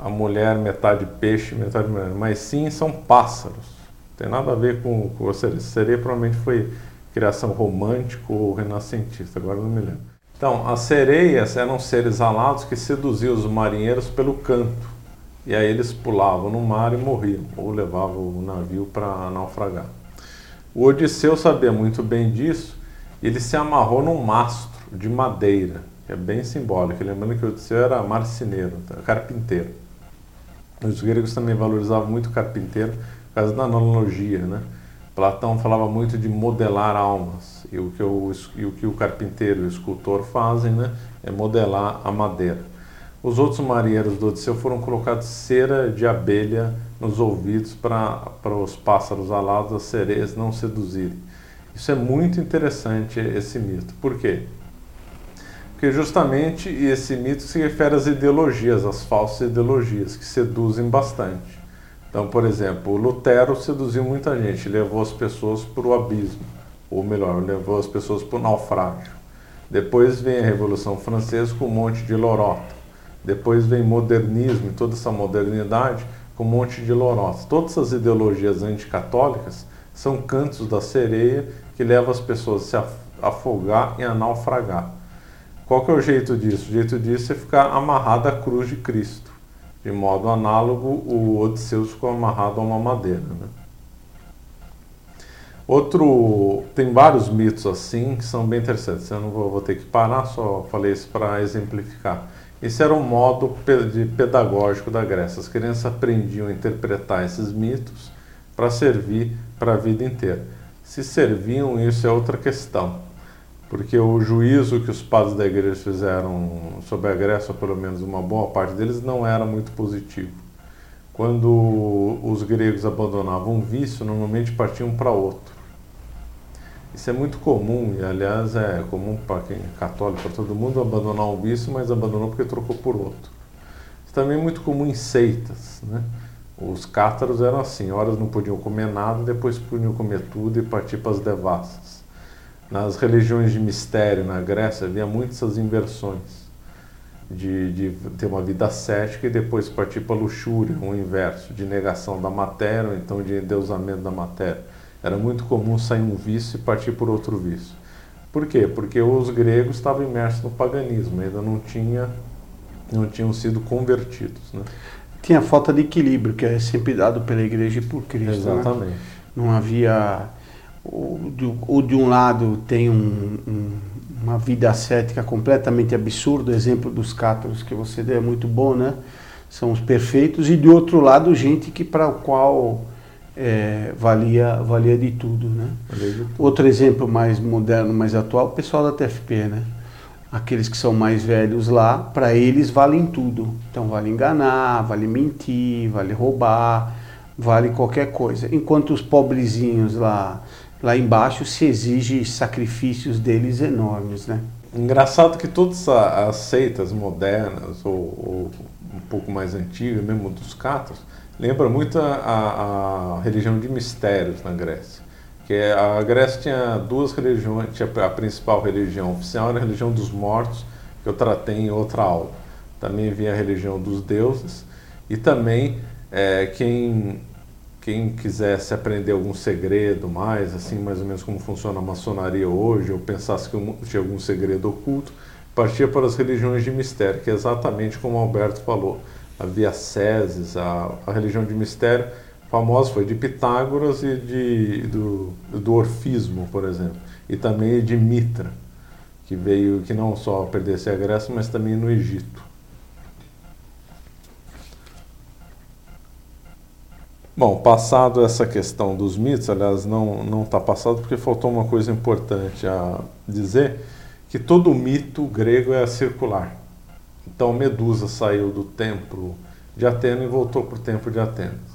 a mulher metade peixe, metade mulher, mas sim são pássaros. Não tem nada a ver com, com a sereia. Sereia provavelmente foi criação romântica ou renascentista, agora não me lembro. Então, as sereias eram seres alados que seduziam os marinheiros pelo canto. E aí eles pulavam no mar e morriam, ou levavam o navio para naufragar. O Odisseu sabia muito bem disso, e ele se amarrou num mastro de madeira, que é bem simbólico. Lembrando que o Odisseu era marceneiro, tá? carpinteiro. Os gregos também valorizavam muito o carpinteiro por causa da analogia, né? Platão falava muito de modelar almas, e o que o, e o, que o carpinteiro e o escultor fazem né, é modelar a madeira. Os outros marinheiros do Odisseu foram colocados cera de abelha nos ouvidos para os pássaros alados, as sereias não seduzirem. Isso é muito interessante, esse mito. Por quê? Porque justamente esse mito se refere às ideologias, às falsas ideologias, que seduzem bastante. Então, por exemplo, Lutero seduziu muita gente, levou as pessoas para o abismo, ou melhor, levou as pessoas para o naufrágio. Depois vem a Revolução Francesa com um monte de lorota. Depois vem modernismo e toda essa modernidade com um monte de lorotas. Todas as ideologias anticatólicas são cantos da sereia que levam as pessoas a se afogar e a naufragar. Qual que é o jeito disso? O jeito disso é ficar amarrado à cruz de Cristo. De modo análogo, o Odisseus ficou amarrado a uma madeira. Né? Outro, tem vários mitos assim que são bem interessantes. Eu não vou, vou ter que parar, só falei isso para exemplificar. Esse era um modo de pedagógico da Grécia. As crianças aprendiam a interpretar esses mitos para servir para a vida inteira. Se serviam, isso é outra questão, porque o juízo que os padres da igreja fizeram sobre a Grécia, pelo menos uma boa parte deles, não era muito positivo. Quando os gregos abandonavam um vício, normalmente partiam para outro. Isso é muito comum, e aliás é comum para quem é católico, para todo mundo, abandonar um vício, mas abandonou porque trocou por outro. Isso também é muito comum em seitas. Né? Os cátaros eram assim, horas não podiam comer nada, depois podiam comer tudo e partir para as devassas. Nas religiões de mistério na Grécia havia muitas essas inversões. de, de ter uma vida cética e depois partir para a luxúria, o inverso, de negação da matéria, ou então de endeusamento da matéria. Era muito comum sair um vício e partir por outro vício. Por quê? Porque os gregos estavam imersos no paganismo, ainda não, tinha, não tinham sido convertidos. Né? Tinha falta de equilíbrio, que é sempre dado pela igreja e por Cristo. Né? Exatamente. Né? Não havia. Ou de, ou de um lado tem um, um, uma vida ascética completamente absurda, o exemplo dos cátaros que você deu é muito bom, né? São os perfeitos, e de outro lado, gente que para o qual é, valia, valia de tudo, né? Outro exemplo mais moderno, mais atual, o pessoal da TFP, né? Aqueles que são mais velhos lá, para eles valem tudo. Então vale enganar, vale mentir, vale roubar, vale qualquer coisa. Enquanto os pobrezinhos lá, lá embaixo se exige sacrifícios deles enormes, né? Engraçado que todas as seitas modernas ou, ou um pouco mais antigas, mesmo dos catos, lembra muito a, a, religião de mistérios na Grécia. Que a Grécia tinha duas religiões, tinha a principal religião oficial era a religião dos mortos, que eu tratei em outra aula. Também vinha a religião dos deuses e também é, quem quem quisesse aprender algum segredo mais, assim mais ou menos como funciona a maçonaria hoje, ou pensasse que tinha algum segredo oculto, partia para as religiões de mistério, que é exatamente como Alberto falou havia Ceses, a, a religião de mistério famosa foi de Pitágoras e de, do, do Orfismo, por exemplo, e também de Mitra, que veio, que não só pertencia à Grécia, mas também no Egito. Bom, passado essa questão dos mitos, aliás, não está passado porque faltou uma coisa importante a dizer, que todo mito grego é circular. Então Medusa saiu do templo de Atenas e voltou para o templo de Atenas.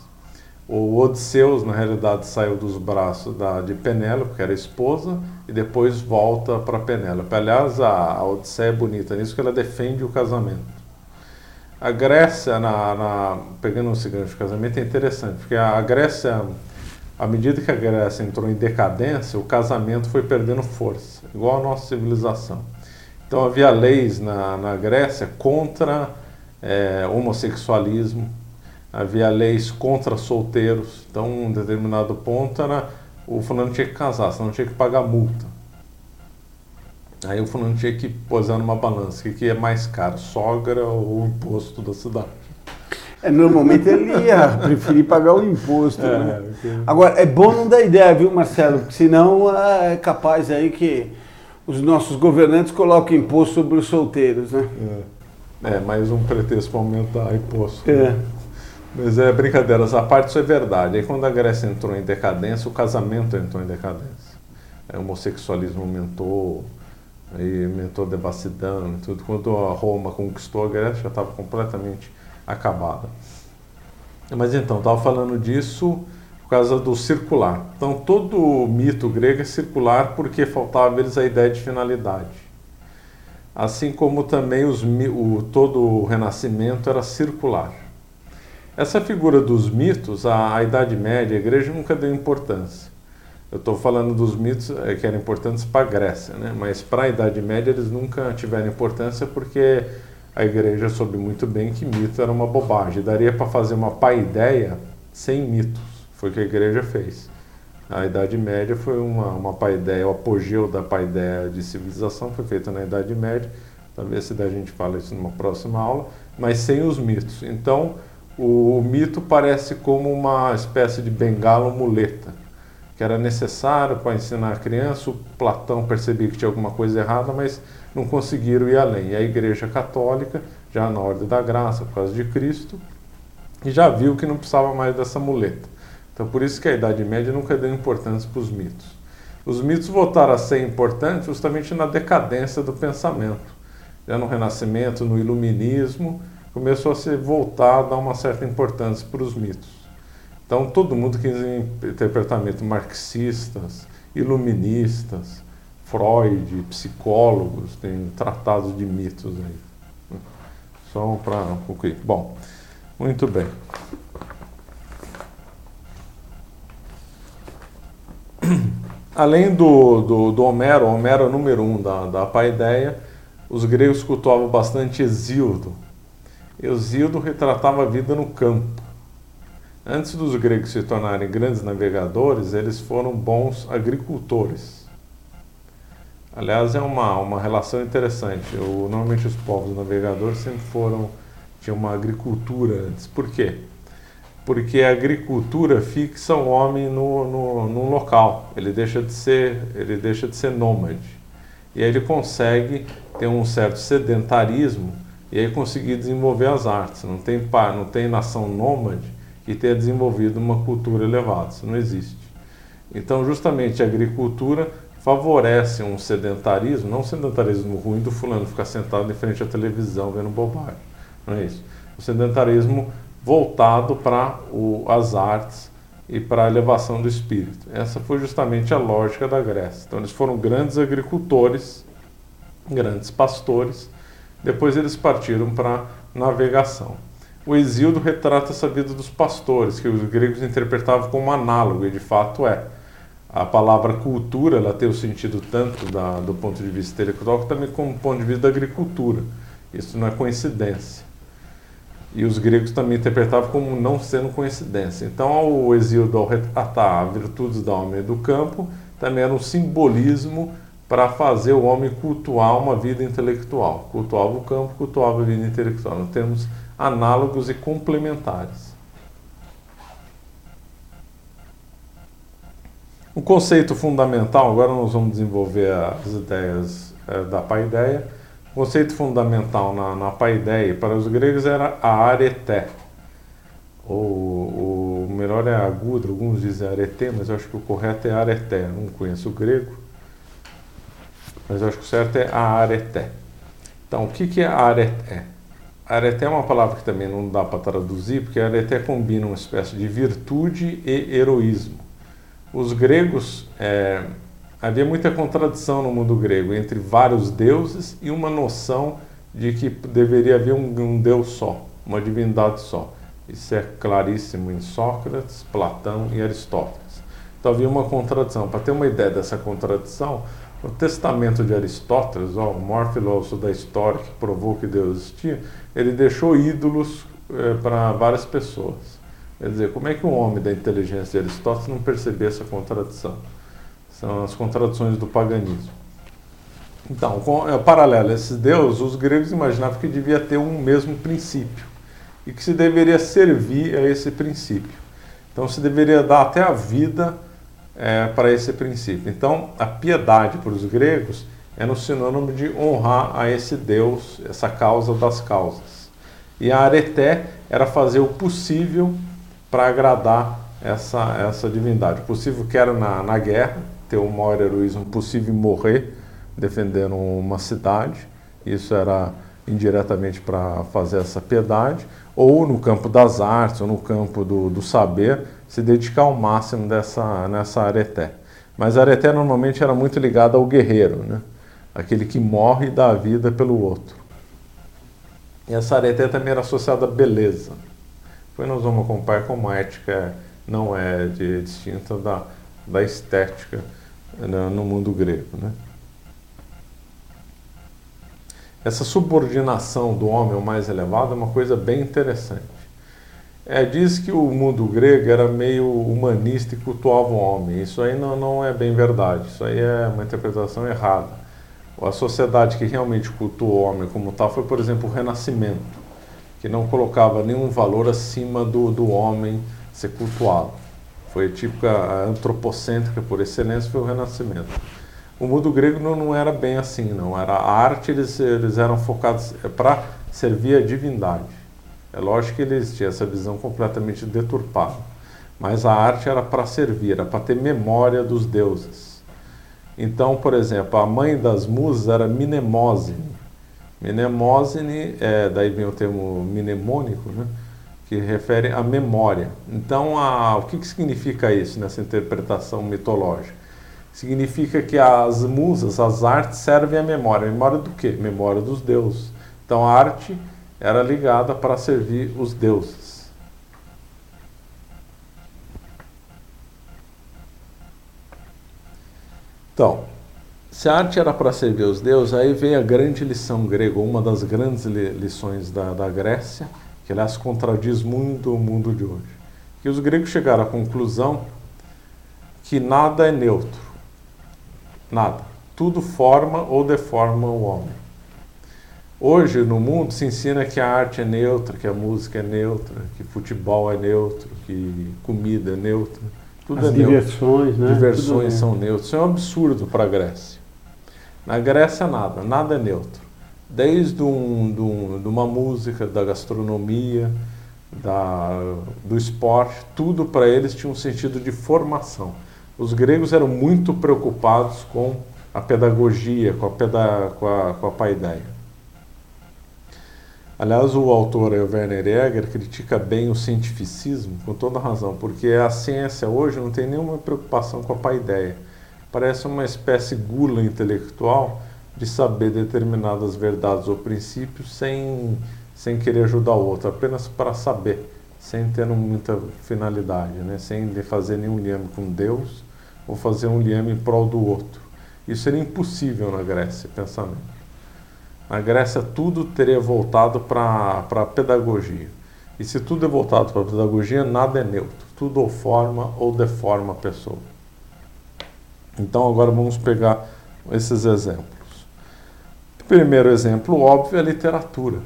O Odisseus, na realidade, saiu dos braços da, de Penélope, que era esposa, e depois volta para Penélope. Aliás, a, a Odisseia é bonita nisso que ela defende o casamento. A Grécia, na, na, pegando gancho de casamento, é interessante, porque a Grécia, à medida que a Grécia entrou em decadência, o casamento foi perdendo força, igual a nossa civilização. Então havia leis na, na Grécia contra é, homossexualismo, havia leis contra solteiros. Então, um determinado ponto era o fulano tinha que casar, senão tinha que pagar multa. Aí o fulano tinha que posar numa balança, o que, que é mais caro, sogra ou o imposto da cidade? É, normalmente ele ia preferir pagar o imposto. É, né? Agora, é bom não dar ideia, viu, Marcelo? Porque senão é capaz aí que os nossos governantes colocam imposto sobre os solteiros, né? É, é mais um pretexto para aumentar imposto. É. Mas é brincadeiras à parte, isso é verdade. Aí quando a Grécia entrou em decadência, o casamento entrou em decadência. É, o homossexualismo aumentou, aí a devassidão, tudo. Quando a Roma conquistou a Grécia, já estava completamente acabada. Mas então, estava falando disso por causa do circular. Então, todo o mito grego é circular porque faltava eles a ideia de finalidade. Assim como também os, o, todo o Renascimento era circular. Essa figura dos mitos, a, a Idade Média, a Igreja nunca deu importância. Eu estou falando dos mitos é, que eram importantes para a Grécia, né? mas para a Idade Média eles nunca tiveram importância porque a Igreja soube muito bem que mito era uma bobagem. Daria para fazer uma paideia sem mitos. Foi o que a igreja fez. A Idade Média foi uma, uma paideia, o apogeu da paideia de civilização foi feita na Idade Média. Talvez se a gente fala isso numa próxima aula, mas sem os mitos. Então, o, o mito parece como uma espécie de bengala muleta, que era necessário para ensinar a criança. O Platão percebia que tinha alguma coisa errada, mas não conseguiram ir além. E a Igreja Católica, já na Ordem da Graça, por causa de Cristo, já viu que não precisava mais dessa muleta. Então, por isso que a Idade Média nunca deu importância para os mitos. Os mitos voltaram a ser importantes justamente na decadência do pensamento. Já no Renascimento, no Iluminismo, começou a se voltar a dar uma certa importância para os mitos. Então, todo mundo quis interpretamento marxistas, iluministas, Freud, psicólogos, tem tratados de mitos aí. Só para concluir. Bom, muito bem. além do, do, do Homero, Homero é número um da, da Paideia, os gregos cultuavam bastante Exíodo. Exíodo retratava a vida no campo. Antes dos gregos se tornarem grandes navegadores, eles foram bons agricultores. Aliás, é uma, uma relação interessante. O, normalmente os povos navegadores sempre foram tinham uma agricultura antes. Por quê? Porque a agricultura fixa o homem no, no, no local. Ele deixa de ser ele deixa de ser nômade e aí ele consegue ter um certo sedentarismo e aí conseguir desenvolver as artes. Não tem não tem nação nômade que tenha desenvolvido uma cultura elevada. Isso não existe. Então, justamente a agricultura favorece um sedentarismo, não um sedentarismo ruim do fulano ficar sentado em frente à televisão vendo bobagem. Não é isso. O sedentarismo voltado para as artes e para a elevação do espírito. Essa foi justamente a lógica da Grécia. Então eles foram grandes agricultores, grandes pastores. Depois eles partiram para navegação. O Exíodo retrata essa vida dos pastores, que os gregos interpretavam como análogo, e de fato é a palavra cultura ela tem o sentido tanto da, do ponto de vista intelectual, também como ponto de vista da agricultura. Isso não é coincidência. E os gregos também interpretavam como não sendo coincidência. Então, o Exíodo, ao retratar virtudes da homem do campo, também era um simbolismo para fazer o homem cultuar uma vida intelectual. Cultuava o campo, cultuava a vida intelectual. Nós temos análogos e complementares. O conceito fundamental, agora nós vamos desenvolver as ideias é, da paideia. O conceito fundamental na, na paideia para os gregos era a areté. O, o melhor é agudo, alguns dizem areté, mas eu acho que o correto é areté. Não conheço o grego, mas eu acho que o certo é a areté. Então, o que, que é areté? Areté é uma palavra que também não dá para traduzir, porque areté combina uma espécie de virtude e heroísmo. Os gregos, é, havia muita contradição no mundo grego entre vários deuses e uma noção de que deveria haver um, um Deus só, uma divindade só. Isso é claríssimo em Sócrates, Platão e Aristóteles. Então havia uma contradição. Para ter uma ideia dessa contradição, o testamento de Aristóteles, ó, o maior filósofo da história que provou que Deus existia, ele deixou ídolos é, para várias pessoas. Quer dizer, como é que um homem da inteligência de Aristóteles não percebeu essa contradição? São as contradições do paganismo. Então, com, é, paralelo a esses deuses, os gregos imaginavam que devia ter um mesmo princípio e que se deveria servir a esse princípio. Então, se deveria dar até a vida é, para esse princípio. Então, a piedade para os gregos é no sinônimo de honrar a esse Deus, essa causa das causas. E a areté era fazer o possível para agradar essa, essa divindade. Possível que era na, na guerra, ter o maior heroísmo possível morrer defendendo uma cidade, isso era indiretamente para fazer essa piedade, ou no campo das artes, ou no campo do, do saber, se dedicar ao máximo dessa, nessa areté. Mas a areté normalmente era muito ligada ao guerreiro, né? aquele que morre e dá a vida pelo outro. E essa areté também era associada à beleza. Depois nós vamos acompanhar como a ética não é de, distinta da, da estética né, no mundo grego. Né? Essa subordinação do homem ao mais elevado é uma coisa bem interessante. É, diz que o mundo grego era meio humanista e cultuava o homem. Isso aí não, não é bem verdade. Isso aí é uma interpretação errada. A sociedade que realmente cultuou o homem como tal foi, por exemplo, o Renascimento que não colocava nenhum valor acima do, do homem ser cultuado. Foi típica antropocêntrica por excelência, foi o Renascimento. O mundo grego não, não era bem assim, não. Era a arte, eles, eles eram focados é, para servir a divindade. É lógico que eles tinham essa visão completamente deturpada. Mas a arte era para servir, era para ter memória dos deuses. Então, por exemplo, a mãe das musas era Minemósine. Mnemosine, é, daí vem o termo mnemônico, né, que refere à memória. Então, a, o que, que significa isso nessa interpretação mitológica? Significa que as musas, as artes servem à memória. Memória do quê? Memória dos deuses. Então, a arte era ligada para servir os deuses. Então, se a arte era para servir os deuses, aí vem a grande lição grega, uma das grandes lições da, da Grécia, que aliás contradiz muito o mundo de hoje. Que os gregos chegaram à conclusão que nada é neutro. Nada. Tudo forma ou deforma o homem. Hoje no mundo se ensina que a arte é neutra, que a música é neutra, que futebol é neutro, que comida é neutra. Tudo As é diversões, neutro. né? Diversões são neutras. Isso é um absurdo para a Grécia. Na Grécia nada, nada é neutro. Desde um, de, um, de uma música, da gastronomia, da, do esporte, tudo para eles tinha um sentido de formação. Os gregos eram muito preocupados com a pedagogia, com a, peda, com a, com a paideia. Aliás, o autor Werner Jäger critica bem o cientificismo, com toda razão, porque a ciência hoje não tem nenhuma preocupação com a paideia parece uma espécie gula intelectual de saber determinadas verdades ou princípios sem, sem querer ajudar o outro, apenas para saber, sem ter muita finalidade, né? sem fazer nenhum liame com Deus ou fazer um liame em prol do outro. Isso seria impossível na Grécia, pensamento. Na Grécia tudo teria voltado para a pedagogia. E se tudo é voltado para a pedagogia, nada é neutro. Tudo ou forma ou deforma a pessoa. Então agora vamos pegar esses exemplos. O primeiro exemplo óbvio é a literatura.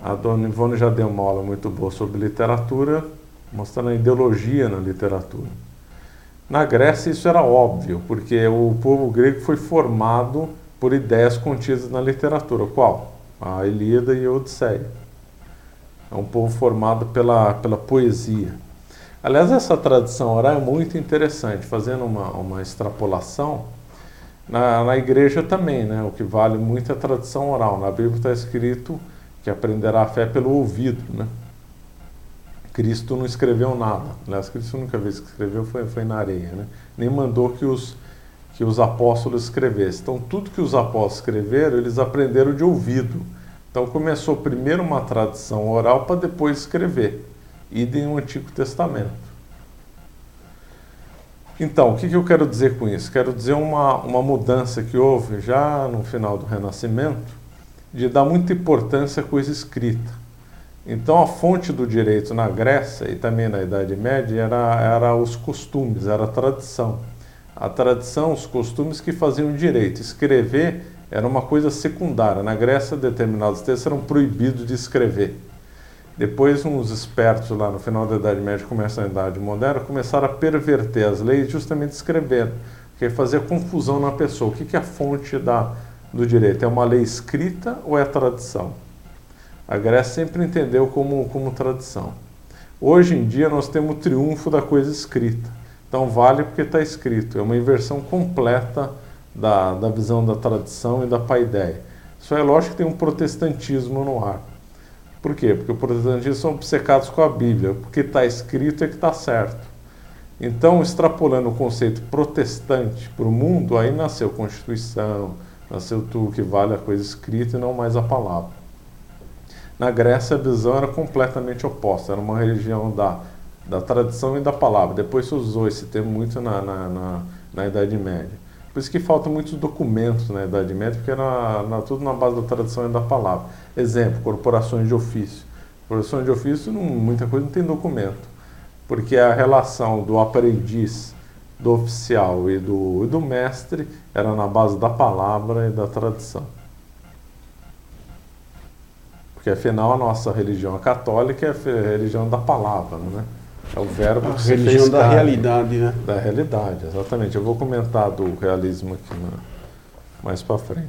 A dona Ivone já deu uma aula muito boa sobre literatura, mostrando a ideologia na literatura. Na Grécia isso era óbvio, porque o povo grego foi formado por ideias contidas na literatura. Qual? A Ilíada e a Odisseia. É um povo formado pela, pela poesia. Aliás, essa tradição oral é muito interessante, fazendo uma, uma extrapolação. Na, na igreja também, né? o que vale muito é a tradição oral. Na Bíblia está escrito que aprenderá a fé pelo ouvido. Né? Cristo não escreveu nada. Aliás, Cristo a única vez que escreveu foi, foi na areia. Né? Nem mandou que os, que os apóstolos escrevessem. Então, tudo que os apóstolos escreveram, eles aprenderam de ouvido. Então, começou primeiro uma tradição oral para depois escrever idem o Antigo Testamento. Então, o que, que eu quero dizer com isso? Quero dizer uma, uma mudança que houve já no final do Renascimento, de dar muita importância à coisa escrita. Então, a fonte do direito na Grécia e também na Idade Média era, era os costumes, era a tradição. A tradição, os costumes que faziam direito. Escrever era uma coisa secundária. Na Grécia, determinados textos eram proibidos de escrever. Depois, uns espertos lá no final da Idade Média, começam a Idade Moderna, começaram a perverter as leis justamente escrevendo, porque fazia confusão na pessoa. O que é a fonte da, do direito? É uma lei escrita ou é tradição? A Grécia sempre entendeu como, como tradição. Hoje em dia, nós temos o triunfo da coisa escrita. Então, vale porque está escrito. É uma inversão completa da, da visão da tradição e da paideia. Isso é lógico que tem um protestantismo no ar. Por quê? Porque os protestantistas são obcecados com a Bíblia. Porque está escrito é que está certo. Então, extrapolando o conceito protestante para o mundo, aí nasceu Constituição, nasceu tudo que vale a coisa escrita e não mais a palavra. Na Grécia, a visão era completamente oposta, era uma religião da, da tradição e da palavra. Depois se usou esse termo muito na, na, na, na Idade Média. Por isso que faltam muitos documentos na Idade Média, porque era na, tudo na base da tradição e da palavra. Exemplo, corporações de ofício. Corporações de ofício, não, muita coisa não tem documento, porque a relação do aprendiz, do oficial e do, e do mestre era na base da palavra e da tradição. Porque afinal a nossa religião a católica é a religião da palavra, não é? O verbo a que religião da realidade, né? Da realidade, exatamente. Eu vou comentar do realismo aqui na, mais para frente.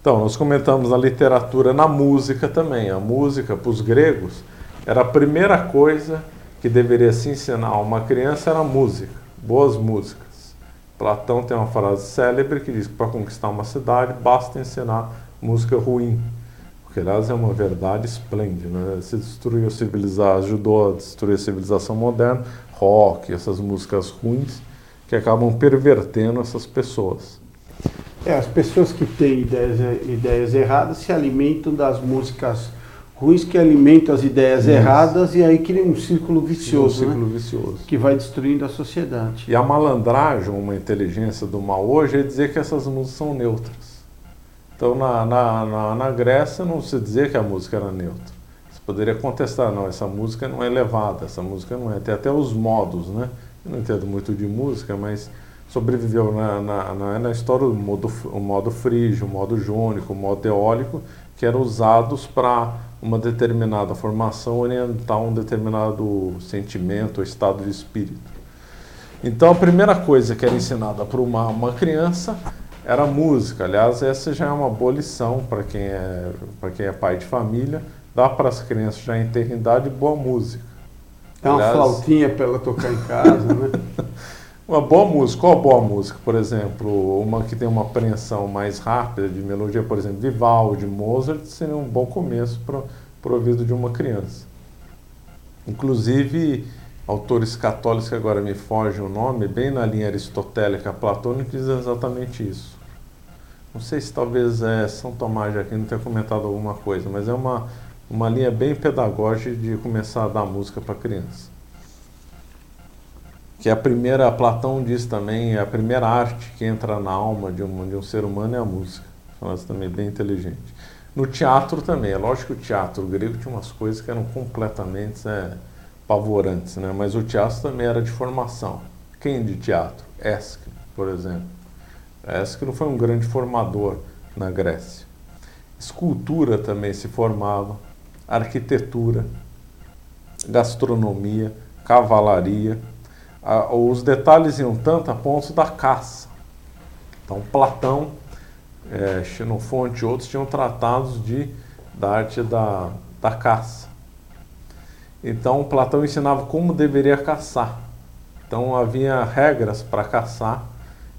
Então, nós comentamos a literatura na música também. A música, para os gregos, era a primeira coisa que deveria se ensinar a uma criança era a música, boas músicas. Platão tem uma frase célebre que diz que para conquistar uma cidade basta ensinar música ruim. Porque, aliás, é uma verdade esplêndida. Né? Se destruiu a civilização, ajudou a destruir a civilização moderna, rock, essas músicas ruins, que acabam pervertendo essas pessoas. É, as pessoas que têm ideias, ideias erradas se alimentam das músicas ruins que alimentam as ideias Isso. erradas e aí cria um círculo vicioso, um círculo né? vicioso. Que vai destruindo a sociedade. E a malandragem, uma inteligência do mal hoje, é dizer que essas músicas são neutras. Então, na, na, na, na Grécia, não se dizia que a música era neutra. Você poderia contestar, não, essa música não é elevada, essa música não é. Tem até os modos, né? Eu não entendo muito de música, mas sobreviveu na, na, na, na história o modo, o modo frígio, o modo jônico, o modo eólico, que eram usados para uma determinada formação orientar um determinado sentimento ou estado de espírito. Então a primeira coisa que era ensinada para uma, uma criança era música. Aliás, essa já é uma boa lição para quem é para quem é pai de família, dá para as crianças já em ter idade boa música. Dá uma Aliás, flautinha para ela tocar em casa, né? Uma boa música, qual boa música? Por exemplo, uma que tem uma apreensão mais rápida de melodia, por exemplo, Vivaldi, Mozart, seria um bom começo para o ouvido de uma criança. Inclusive, autores católicos que agora me foge o nome, bem na linha aristotélica platônica, dizem exatamente isso. Não sei se talvez é, São Tomás de Aquino tenha comentado alguma coisa, mas é uma, uma linha bem pedagógica de começar a dar música para criança que a primeira, Platão diz também, é a primeira arte que entra na alma de um, de um ser humano é a música. Frase também bem inteligente. No teatro também, é lógico que o teatro grego tinha umas coisas que eram completamente é, pavorantes, né? mas o teatro também era de formação. Quem de teatro? Ésquilo, por exemplo. Ésquilo foi um grande formador na Grécia. Escultura também se formava, arquitetura, gastronomia, cavalaria os detalhes iam tanto a ponto da caça. Então, Platão, é, Xenofonte e outros tinham tratados de, da arte da, da caça. Então, Platão ensinava como deveria caçar. Então, havia regras para caçar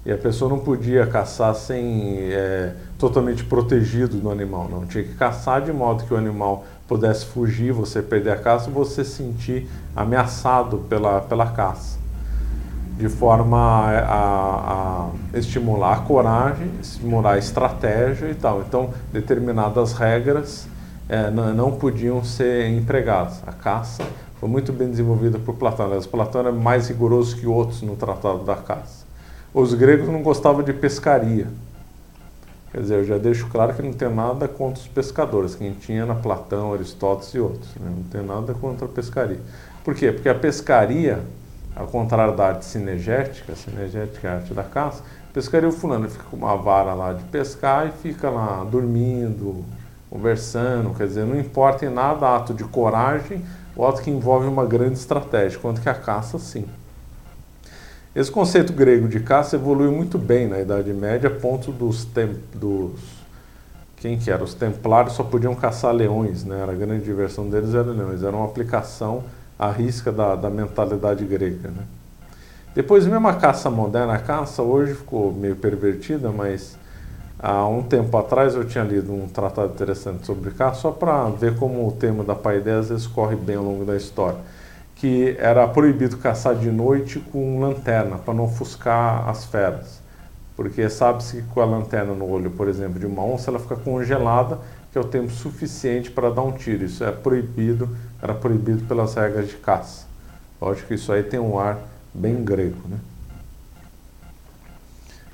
e a pessoa não podia caçar sem é, totalmente protegido do animal, não. Tinha que caçar de modo que o animal pudesse fugir, você perder a caça, você sentir ameaçado pela, pela caça de forma a, a, estimular a coragem, estimular a estratégia e tal. Então, determinadas regras é, não, não, podiam ser empregadas. A caça foi muito bem desenvolvida por Platão. Aliás, Platão era mais rigoroso que outros no Tratado da Caça. Os gregos não gostavam de pescaria. Quer dizer, eu já deixo claro que não tem nada contra os pescadores. Quem tinha na Platão, Aristóteles e outros. Né? Não tem nada contra a pescaria. Por quê? Porque a pescaria ao contrário da arte cinegética, cinegética é a arte da caça, pescaria o fulano fica com uma vara lá de pescar e fica lá dormindo, conversando, quer dizer, não importa em nada ato de coragem ou ato que envolve uma grande estratégia, quanto que a caça sim. Esse conceito grego de caça evoluiu muito bem na Idade Média, a ponto dos, tem, dos quem que era? Os templários só podiam caçar leões, né? Era a grande diversão deles era leões, era uma aplicação a risca da, da mentalidade grega. Né? Depois, mesmo a caça moderna, a caça hoje ficou meio pervertida, mas há um tempo atrás eu tinha lido um tratado interessante sobre caça, só para ver como o tema da paideia às vezes corre bem ao longo da história. Que era proibido caçar de noite com lanterna, para não ofuscar as feras. Porque sabe-se que com a lanterna no olho, por exemplo, de uma onça, ela fica congelada, que é o tempo suficiente para dar um tiro. Isso é proibido era proibido pelas regras de caça. Lógico que isso aí tem um ar bem grego. Né?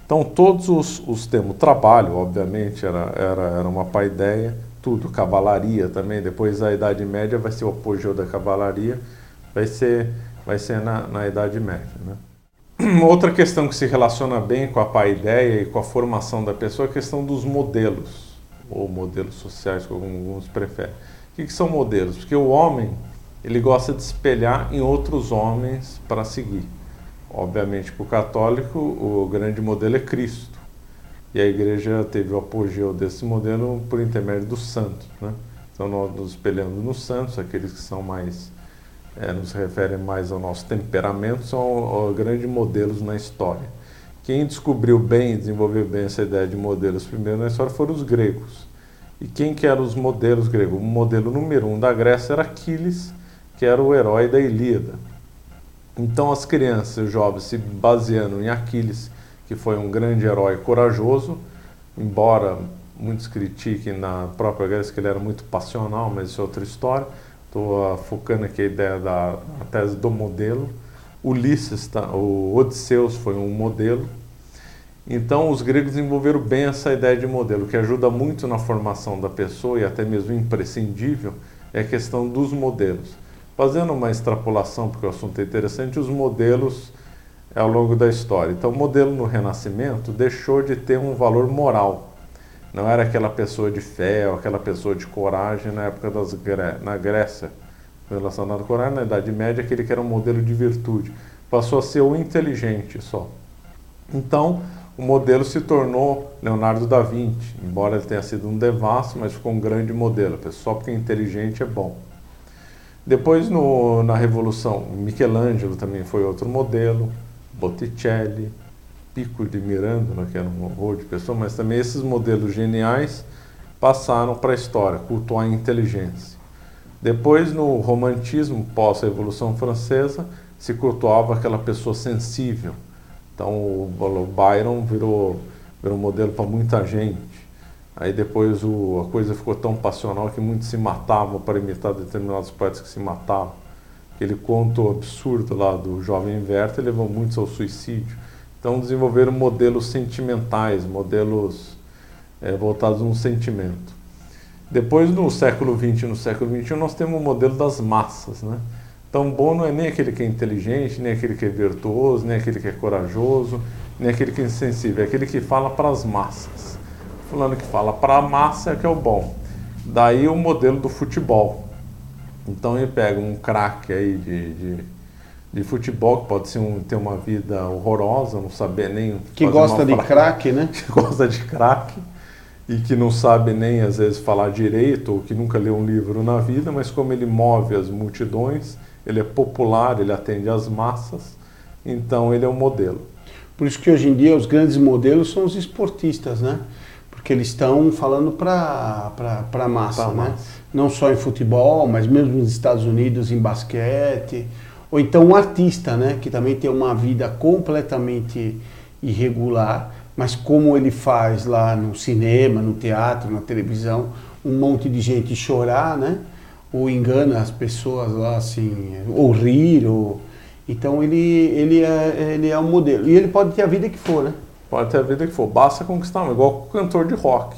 Então, todos os, os termos, trabalho, obviamente, era, era, era uma paideia, tudo, cavalaria também, depois da Idade Média vai ser o apogeu da cavalaria, vai ser, vai ser na, na Idade Média. Né? Outra questão que se relaciona bem com a paideia e com a formação da pessoa é a questão dos modelos, ou modelos sociais, como alguns preferem. O que, que são modelos? Porque o homem ele gosta de espelhar em outros homens para seguir. Obviamente, para o católico, o grande modelo é Cristo. E a igreja teve o apogeu desse modelo por intermédio dos santos. Né? Então, nós nos espelhando nos santos, aqueles que são mais, é, nos referem mais ao nosso temperamento, são grandes modelos na história. Quem descobriu bem, desenvolveu bem essa ideia de modelos primeiro na história foram os gregos. E quem que eram os modelos gregos? O modelo número um da Grécia era Aquiles, que era o herói da Ilíada. Então as crianças os jovens se baseando em Aquiles, que foi um grande herói corajoso, embora muitos critiquem na própria Grécia que ele era muito passional, mas isso é outra história. Estou focando aqui a ideia da a tese do modelo. Ulisses, tá, o Odisseus foi um modelo. Então, os gregos desenvolveram bem essa ideia de modelo, que ajuda muito na formação da pessoa e até mesmo imprescindível é a questão dos modelos. Fazendo uma extrapolação, porque o assunto é interessante, os modelos ao longo da história. Então, o modelo no Renascimento deixou de ter um valor moral. Não era aquela pessoa de fé ou aquela pessoa de coragem na época das na Grécia, relacionado à coragem, na Idade Média, aquele que era um modelo de virtude. Passou a ser o inteligente só. Então, o modelo se tornou Leonardo da Vinci, embora ele tenha sido um devasso, mas ficou um grande modelo, só porque é inteligente é bom. Depois, no, na Revolução, Michelangelo também foi outro modelo, Botticelli, Pico de Mirandola, que era um horror de pessoa, mas também esses modelos geniais passaram para a história, cultuar a inteligência. Depois, no romantismo, pós-revolução francesa, se cultuava aquela pessoa sensível. Então, o Byron virou, virou modelo para muita gente. Aí depois o, a coisa ficou tão passional que muitos se matavam para imitar determinados poetas que se matavam. Aquele conto absurdo lá do jovem Werther levou muitos ao suicídio. Então desenvolveram modelos sentimentais, modelos é, voltados no sentimento. Depois, no século XX e no século XXI, nós temos o modelo das massas. Né? Então, bom não é nem aquele que é inteligente, nem aquele que é virtuoso, nem aquele que é corajoso, nem aquele que é insensível, é aquele que fala para as massas. Fulano que fala para a massa é que é o bom. Daí o modelo do futebol. Então ele pega um craque aí de, de de futebol, que pode ser um, ter uma vida horrorosa, não saber nem. Que gosta de craque, né? Que gosta de craque e que não sabe nem às vezes falar direito ou que nunca leu um livro na vida, mas como ele move as multidões, ele é popular, ele atende às massas, então ele é um modelo. Por isso que hoje em dia os grandes modelos são os esportistas, né? Porque eles estão falando para a massa, pra né? Massa. Não só em futebol, mas mesmo nos Estados Unidos em basquete ou então um artista, né, que também tem uma vida completamente irregular, mas como ele faz lá no cinema, no teatro, na televisão, um monte de gente chorar, né? Ou engana as pessoas lá assim, ou rir, ou... Então ele, ele, é, ele é um modelo. E ele pode ter a vida que for, né? Pode ter a vida que for. Basta conquistar, igual o cantor de rock.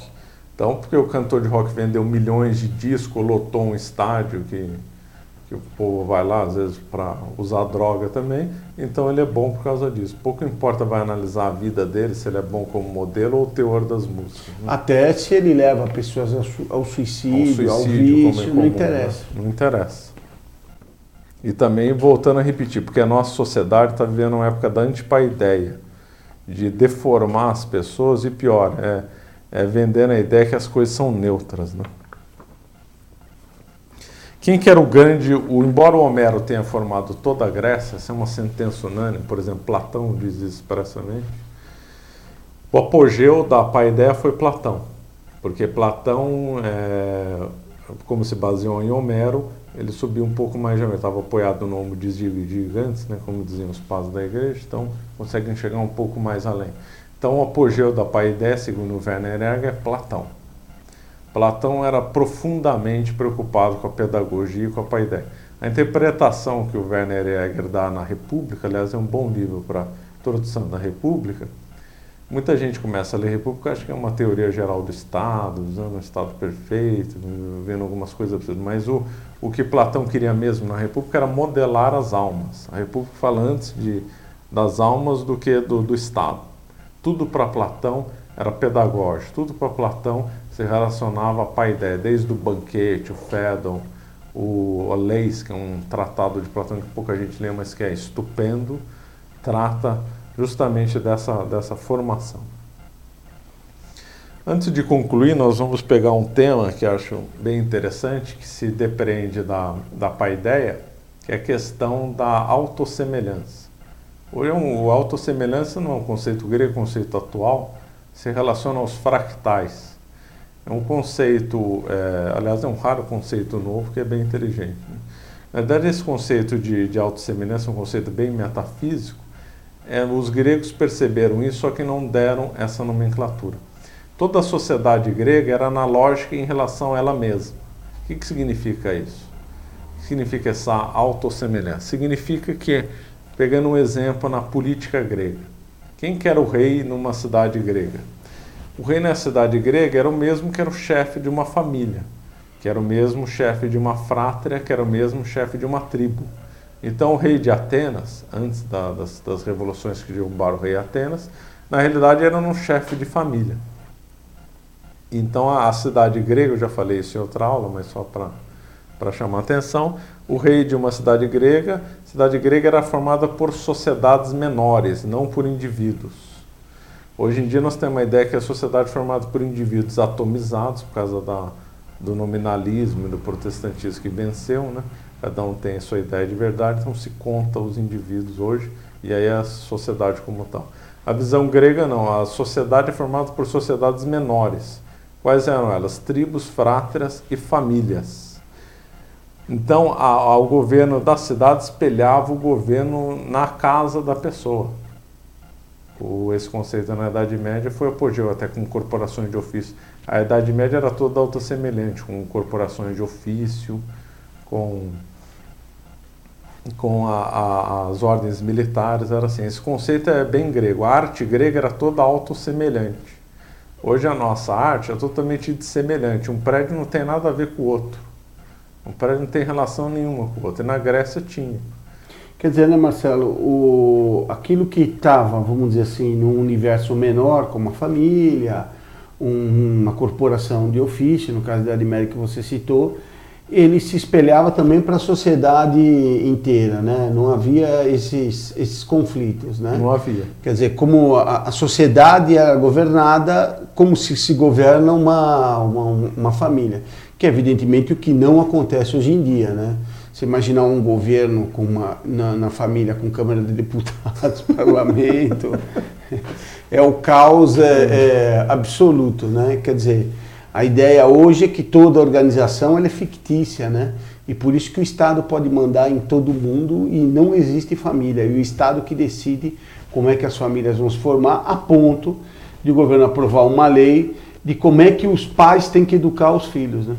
Então, porque o cantor de rock vendeu milhões de discos, lotou um estádio que que o povo vai lá às vezes para usar droga também, então ele é bom por causa disso. Pouco importa vai analisar a vida dele, se ele é bom como modelo ou o teor das músicas. Né? Até se ele leva pessoas ao suicídio, ao, suicídio, ao vício, é comum, não interessa. Né? Não interessa. E também, voltando a repetir, porque a nossa sociedade está vivendo uma época da antipaideia, de deformar as pessoas e pior, é, é vendendo a ideia que as coisas são neutras, né? Quem que era o grande, o, embora o Homero tenha formado toda a Grécia, essa é uma sentença unânime, por exemplo, Platão diz isso expressamente, o apogeu da paideia foi Platão, porque Platão, é, como se baseou em Homero, ele subiu um pouco mais, já estava apoiado no ombro de gigantes, né, como diziam os pais da igreja, então conseguem chegar um pouco mais além. Então o apogeu da paideia, segundo Werner Egger, é Platão. Platão era profundamente preocupado com a pedagogia e com a paideia. A interpretação que o Werner Jäger dá na República, aliás, é um bom livro para introdução da República. Muita gente começa a ler República, acha que é uma teoria geral do Estado, usando um Estado perfeito, vendo algumas coisas absurdas. Mas o, o que Platão queria mesmo na República era modelar as almas. A República fala antes de, das almas do que do, do Estado. Tudo para Platão era pedagógico, tudo para Platão se relacionava à paideia, desde o banquete, o Fédon, o Leis, que é um tratado de Platão que pouca gente lê, mas que é estupendo, trata justamente dessa, dessa formação. Antes de concluir, nós vamos pegar um tema que acho bem interessante, que se depreende da, da paideia, que é a questão da autossemelhança. Hoje, o autossemelhança não é um conceito grego, é um conceito atual, se relaciona aos fractais. É um conceito, é, aliás, é um raro conceito novo que é bem inteligente. Né? Na verdade, esse conceito de, de autossemelhança é um conceito bem metafísico. É, os gregos perceberam isso, só que não deram essa nomenclatura. Toda a sociedade grega era analógica em relação a ela mesma. O que, que significa isso? O que significa essa autossemelhança? Significa que, pegando um exemplo na política grega, quem que era o rei numa cidade grega? O rei na cidade grega era o mesmo que era o chefe de uma família, que era o mesmo chefe de uma frátria, que era o mesmo chefe de uma tribo. Então, o rei de Atenas, antes da, das, das revoluções que derrubaram o rei Atenas, na realidade era um chefe de família. Então a, a cidade grega, eu já falei isso em outra aula, mas só para chamar a atenção, o rei de uma cidade grega, cidade grega era formada por sociedades menores, não por indivíduos. Hoje em dia nós temos a ideia que a sociedade é formada por indivíduos atomizados por causa da, do nominalismo e do protestantismo que venceu, né? Cada um tem a sua ideia de verdade, então se conta os indivíduos hoje e aí a sociedade como tal. A visão grega não, a sociedade é formada por sociedades menores. Quais eram elas? Tribos, frátrias e famílias. Então, a, a, o governo da cidade espelhava o governo na casa da pessoa. O, esse conceito na Idade Média foi apogeu até com corporações de ofício. A Idade Média era toda autossemelhante, com corporações de ofício, com, com a, a, as ordens militares, era assim. Esse conceito é bem grego. A arte grega era toda autossemelhante. Hoje a nossa arte é totalmente semelhante. Um prédio não tem nada a ver com o outro. Um prédio não tem relação nenhuma com o outro. E na Grécia tinha. Quer dizer, né, Marcelo, o, aquilo que estava, vamos dizer assim, num universo menor, como a família, um, uma corporação de ofício, no caso da América que você citou, ele se espelhava também para a sociedade inteira, né? Não havia esses, esses conflitos, né? Não havia. Quer dizer, como a, a sociedade era governada como se se governa uma, uma, uma família, que é evidentemente o que não acontece hoje em dia, né? Você imaginar um governo com uma, na, na família com Câmara de Deputados, parlamento, é o caos é, é, absoluto, né? Quer dizer, a ideia hoje é que toda organização é fictícia, né? E por isso que o Estado pode mandar em todo mundo e não existe família. E o Estado que decide como é que as famílias vão se formar, a ponto de o governo aprovar uma lei de como é que os pais têm que educar os filhos, né?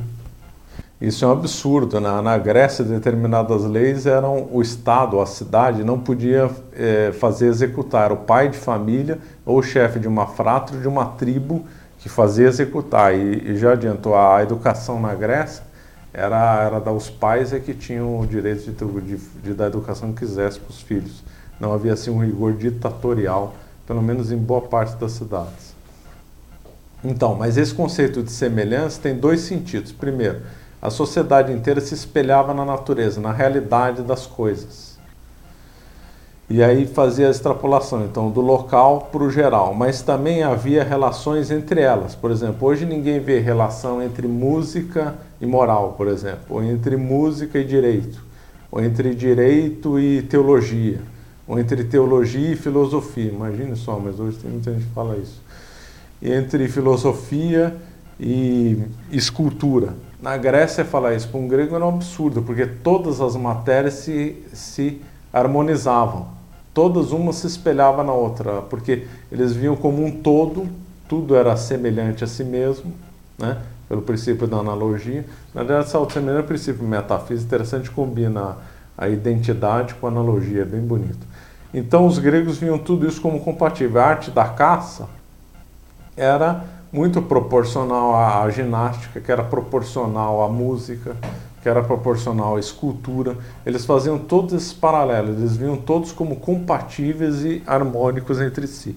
Isso é um absurdo. Na, na Grécia, determinadas leis eram o Estado, a cidade, não podia é, fazer executar o pai de família ou o chefe de uma fratra de uma tribo que fazia executar. E, e já adiantou, a educação na Grécia era, era dar os pais é que tinham o direito de, de, de dar a educação que quisesse para os filhos. Não havia assim um rigor ditatorial, pelo menos em boa parte das cidades. Então, mas esse conceito de semelhança tem dois sentidos. Primeiro, a sociedade inteira se espelhava na natureza, na realidade das coisas. E aí fazia a extrapolação, então, do local para o geral. Mas também havia relações entre elas. Por exemplo, hoje ninguém vê relação entre música e moral, por exemplo, ou entre música e direito, ou entre direito e teologia, ou entre teologia e filosofia. Imagine só, mas hoje tem muita gente que fala isso. E entre filosofia e escultura. Na Grécia, falar isso para um grego era um absurdo, porque todas as matérias se, se harmonizavam todas uma se espelhava na outra, porque eles viam como um todo, tudo era semelhante a si mesmo, né? pelo princípio da analogia. Na verdade, essa autossemelhança é um princípio metafísico interessante, combina a identidade com a analogia, é bem bonito. Então, os gregos viam tudo isso como compatível. A arte da caça era muito proporcional à ginástica, que era proporcional à música, que era proporcional à escultura. Eles faziam todos esses paralelos, eles viam todos como compatíveis e harmônicos entre si.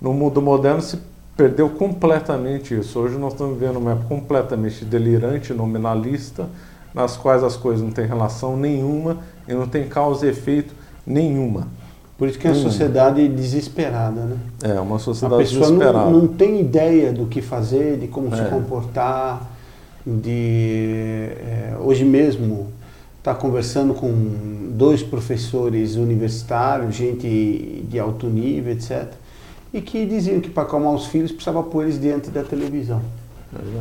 No mundo moderno se perdeu completamente isso. Hoje nós estamos vivendo uma época completamente delirante, nominalista, nas quais as coisas não têm relação nenhuma e não tem causa e efeito nenhuma. Por isso que é uma sociedade desesperada, né? É, uma sociedade a pessoa desesperada. Não, não tem ideia do que fazer, de como é. se comportar de é, hoje mesmo estar tá conversando com dois professores universitários, gente de alto nível, etc., e que diziam que para acalmar os filhos precisava pôr eles diante da televisão.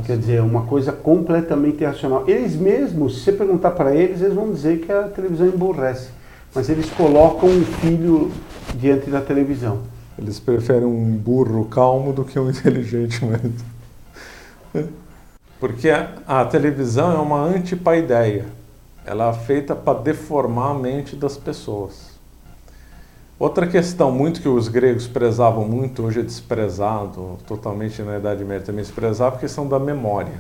Quer dizer, uma coisa completamente irracional. Eles mesmos, se você perguntar para eles, eles vão dizer que a televisão emborrece. Mas eles colocam um filho diante da televisão. Eles preferem um burro calmo do que um inteligente mesmo. Porque a, televisão é uma antipaideia. Ela é feita para deformar a mente das pessoas. Outra questão muito que os gregos prezavam muito, hoje é desprezado, totalmente na Idade Média também desprezava, a questão da memória.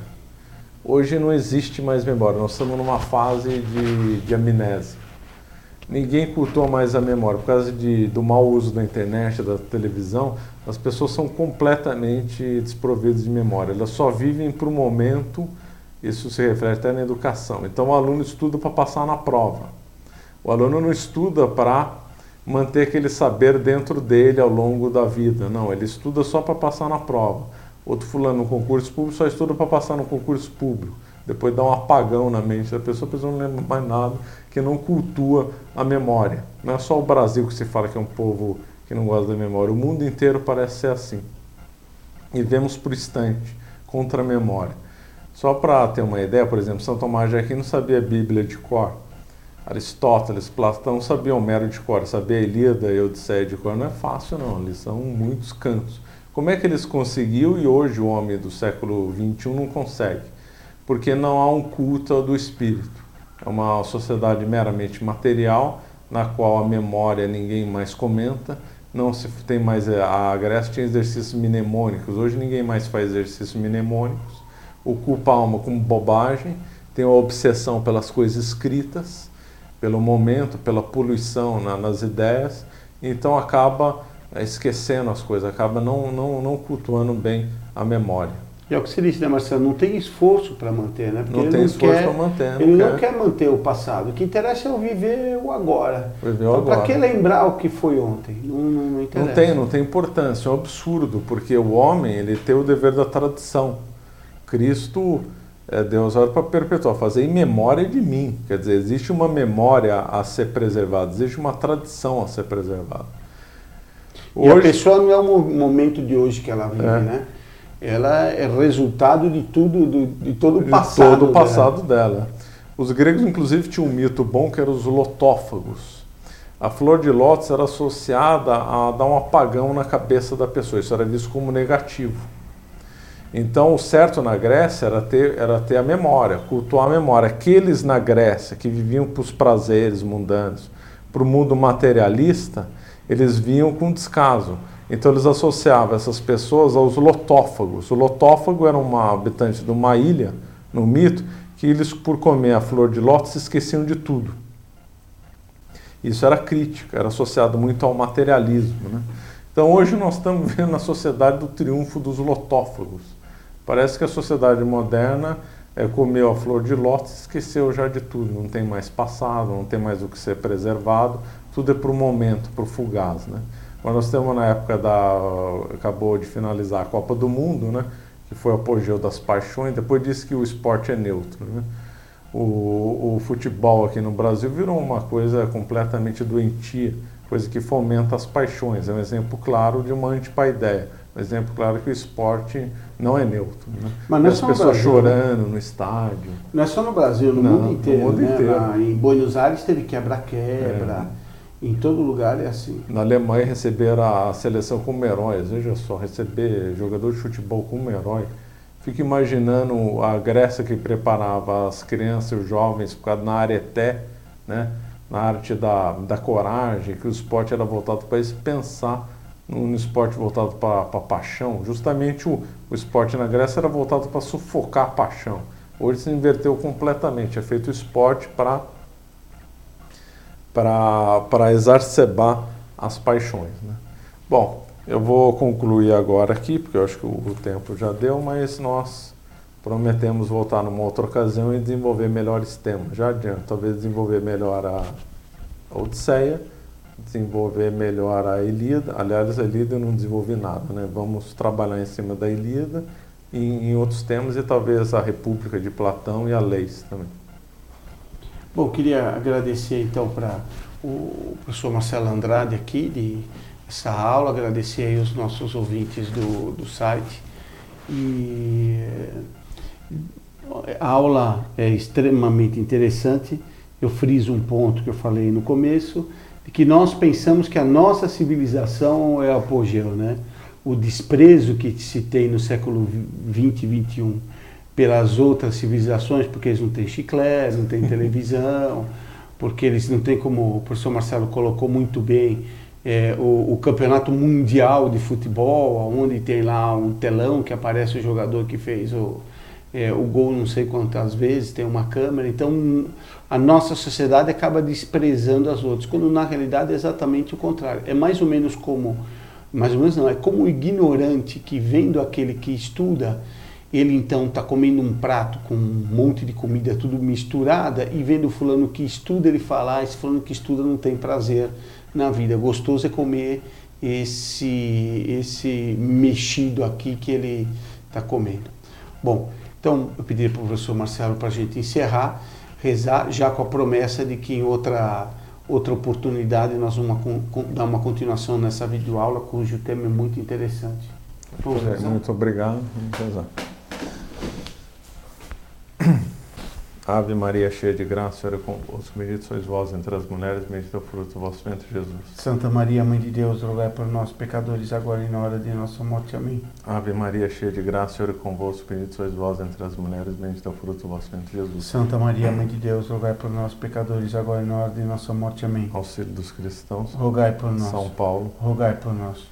Hoje não existe mais memória, nós estamos numa fase de, de amnésia. Ninguém cultua mais a memória. Por causa de, do mau uso da internet, da televisão, as pessoas são completamente desprovidas de memória. Elas só vivem para o momento, isso se reflete até na educação. Então o aluno estuda para passar na prova. O aluno não estuda para manter aquele saber dentro dele ao longo da vida. Não, ele estuda só para passar na prova. Outro fulano no concurso público só estuda para passar no concurso público. Depois dá um apagão na mente da pessoa, a pessoa não lembra mais nada, que não cultua a memória. Não é só o Brasil que se fala que é um povo que não gosta da memória. O mundo inteiro parece ser assim. E vemos por instante, contra a memória. Só para ter uma ideia, por exemplo, São Tomás de Aquino sabia a Bíblia de cor. Aristóteles, Platão sabiam Homero de cor, sabia Ilíada e Odisseia de cor. Não é fácil não, eles são muitos cantos. Como é que eles conseguiu e hoje o homem do século XXI não consegue? Porque não há um culto do espírito. É uma sociedade meramente material, na qual a memória ninguém mais comenta, não se tem mais a Grécia tinha exercícios mnemônicos, hoje ninguém mais faz exercícios mnemônicos, ocupa a alma com bobagem, tem uma obsessão pelas coisas escritas, pelo momento, pela poluição na, nas ideias, então acaba é, esquecendo as coisas, acaba não, não, não cultuando bem a memória. E é o que você disse, né, Marcelo? Não tem esforço para manter, né? Porque não tem não esforço para manter. Ele quer. não quer manter o passado. O que interessa é o viver o agora. Viver então, para que lembrar o que foi ontem? Não, não, não interessa. Não tem, não tem importância. É um absurdo, porque o homem ele tem o dever da tradição. Cristo é, Deus olha para perpetuar, fazer em memória de mim. Quer dizer, existe uma memória a ser preservada, existe uma tradição a ser preservada. Hoje, e a pessoa não é o momento de hoje que ela vive, é. né? Ela é resultado de tudo, do, de todo o passado. De todo o passado dela. dela. Os gregos, inclusive, tinham um mito bom que era os lotófagos. A flor de lótus era associada a dar um apagão na cabeça da pessoa. Isso era visto como negativo. Então, o certo na Grécia era ter, era ter a memória, cultuar a memória. Aqueles na Grécia que viviam para os prazeres mundanos, para o mundo materialista, eles vinham com descaso. Então, eles associavam essas pessoas aos lotófagos. O lotófago era uma habitante de uma ilha, no mito, que eles, por comer a flor de lótus, esqueciam de tudo. Isso era crítica, era associado muito ao materialismo. Né? Então, hoje nós estamos vendo a sociedade do triunfo dos lotófagos Parece que a sociedade moderna é, comeu a flor de lótus e esqueceu já de tudo. Não tem mais passado, não tem mais o que ser preservado. Tudo é para o momento, para o fugaz. Né? Mas nós temos na época da. acabou de finalizar a Copa do Mundo, né? que foi o apogeu das paixões. Depois disse que o esporte é neutro. Né? O, o futebol aqui no Brasil virou uma coisa completamente doentia, coisa que fomenta as paixões. É um exemplo claro de uma antipaideia um exemplo claro que o esporte não é neutro. Né? Mas não é As pessoas Brasil, né? chorando no estádio. Não é só no Brasil, no não, mundo inteiro. No mundo né? inteiro. Na, em Buenos Aires teve quebra-quebra. É. Em todo lugar é assim. Na Alemanha receberam a seleção como heróis. Veja só, receber jogador de futebol como herói. Fico imaginando a Grécia que preparava as crianças os jovens na areté, né? na arte da, da coragem, que o esporte era voltado para isso, pensar no esporte voltado para a paixão, justamente o, o esporte na Grécia era voltado para sufocar a paixão. Hoje se inverteu completamente, é feito o esporte para para exacerbar as paixões. Né? Bom, eu vou concluir agora aqui, porque eu acho que o, tempo já deu, mas nós prometemos voltar numa outra ocasião e desenvolver melhores temas. Já adianto, talvez desenvolver melhor a, a Odisseia desenvolver melhor a Ilíada. Aliás, a Ilíada eu não desenvolvi nada, né? Vamos trabalhar em cima da Ilíada e em outros temas e talvez a República de Platão e a Leis também. Bom, queria agradecer então para o professor Marcelo Andrade aqui de essa aula, agradecer aí os nossos ouvintes do, do site e a aula é extremamente interessante. Eu friso um ponto que eu falei no começo, de que nós pensamos que a nossa civilização é apogeu, né? O desprezo que se tem no século 20 e 21 pelas outras civilizações, porque eles não têm chiclete, não têm televisão, porque eles não têm, como o professor Marcelo colocou muito bem, é, o, o, campeonato mundial de futebol, onde tem lá um telão que aparece o jogador que fez o, é, o gol não sei quantas vezes, tem uma câmera. Então a nossa sociedade acaba desprezando as outras, quando na realidade é exatamente o contrário. É mais ou menos como, mais ou menos não, é como o ignorante que vendo aquele que estuda, ele então está comendo um prato com um monte de comida tudo misturada e vendo o fulano que estuda, ele fala, ah, esse fulano que estuda não tem prazer na vida. Gostoso é comer esse, esse mexido aqui que ele está comendo. Bom, então eu pedi para o professor Marcelo para a gente encerrar, rezar, já com a promessa de que em outra, outra oportunidade nós vamos dar uma continuação nessa videoaula, cujo tema é muito interessante. Muito obrigado. Vamos. Ave Maria, cheia de graça, Senhor é convosco. Bendito sois vós entre as mulheres, bendito é o fruto do vosso ventre, Jesus. Santa Maria, Mãe de Deus, rogai por nós, pecadores, agora e na hora de nossa morte. Amém. Ave Maria, cheia de graça, Senhor é convosco. Bendito sois vós entre as mulheres, bendito é o fruto do vosso ventre, Jesus. Santa Maria, Mãe de Deus, rogai por nós, pecadores, agora e na hora de nossa morte. Amém. Auxílio dos cristãos, rogai por nós. São Paulo, rogai por nós.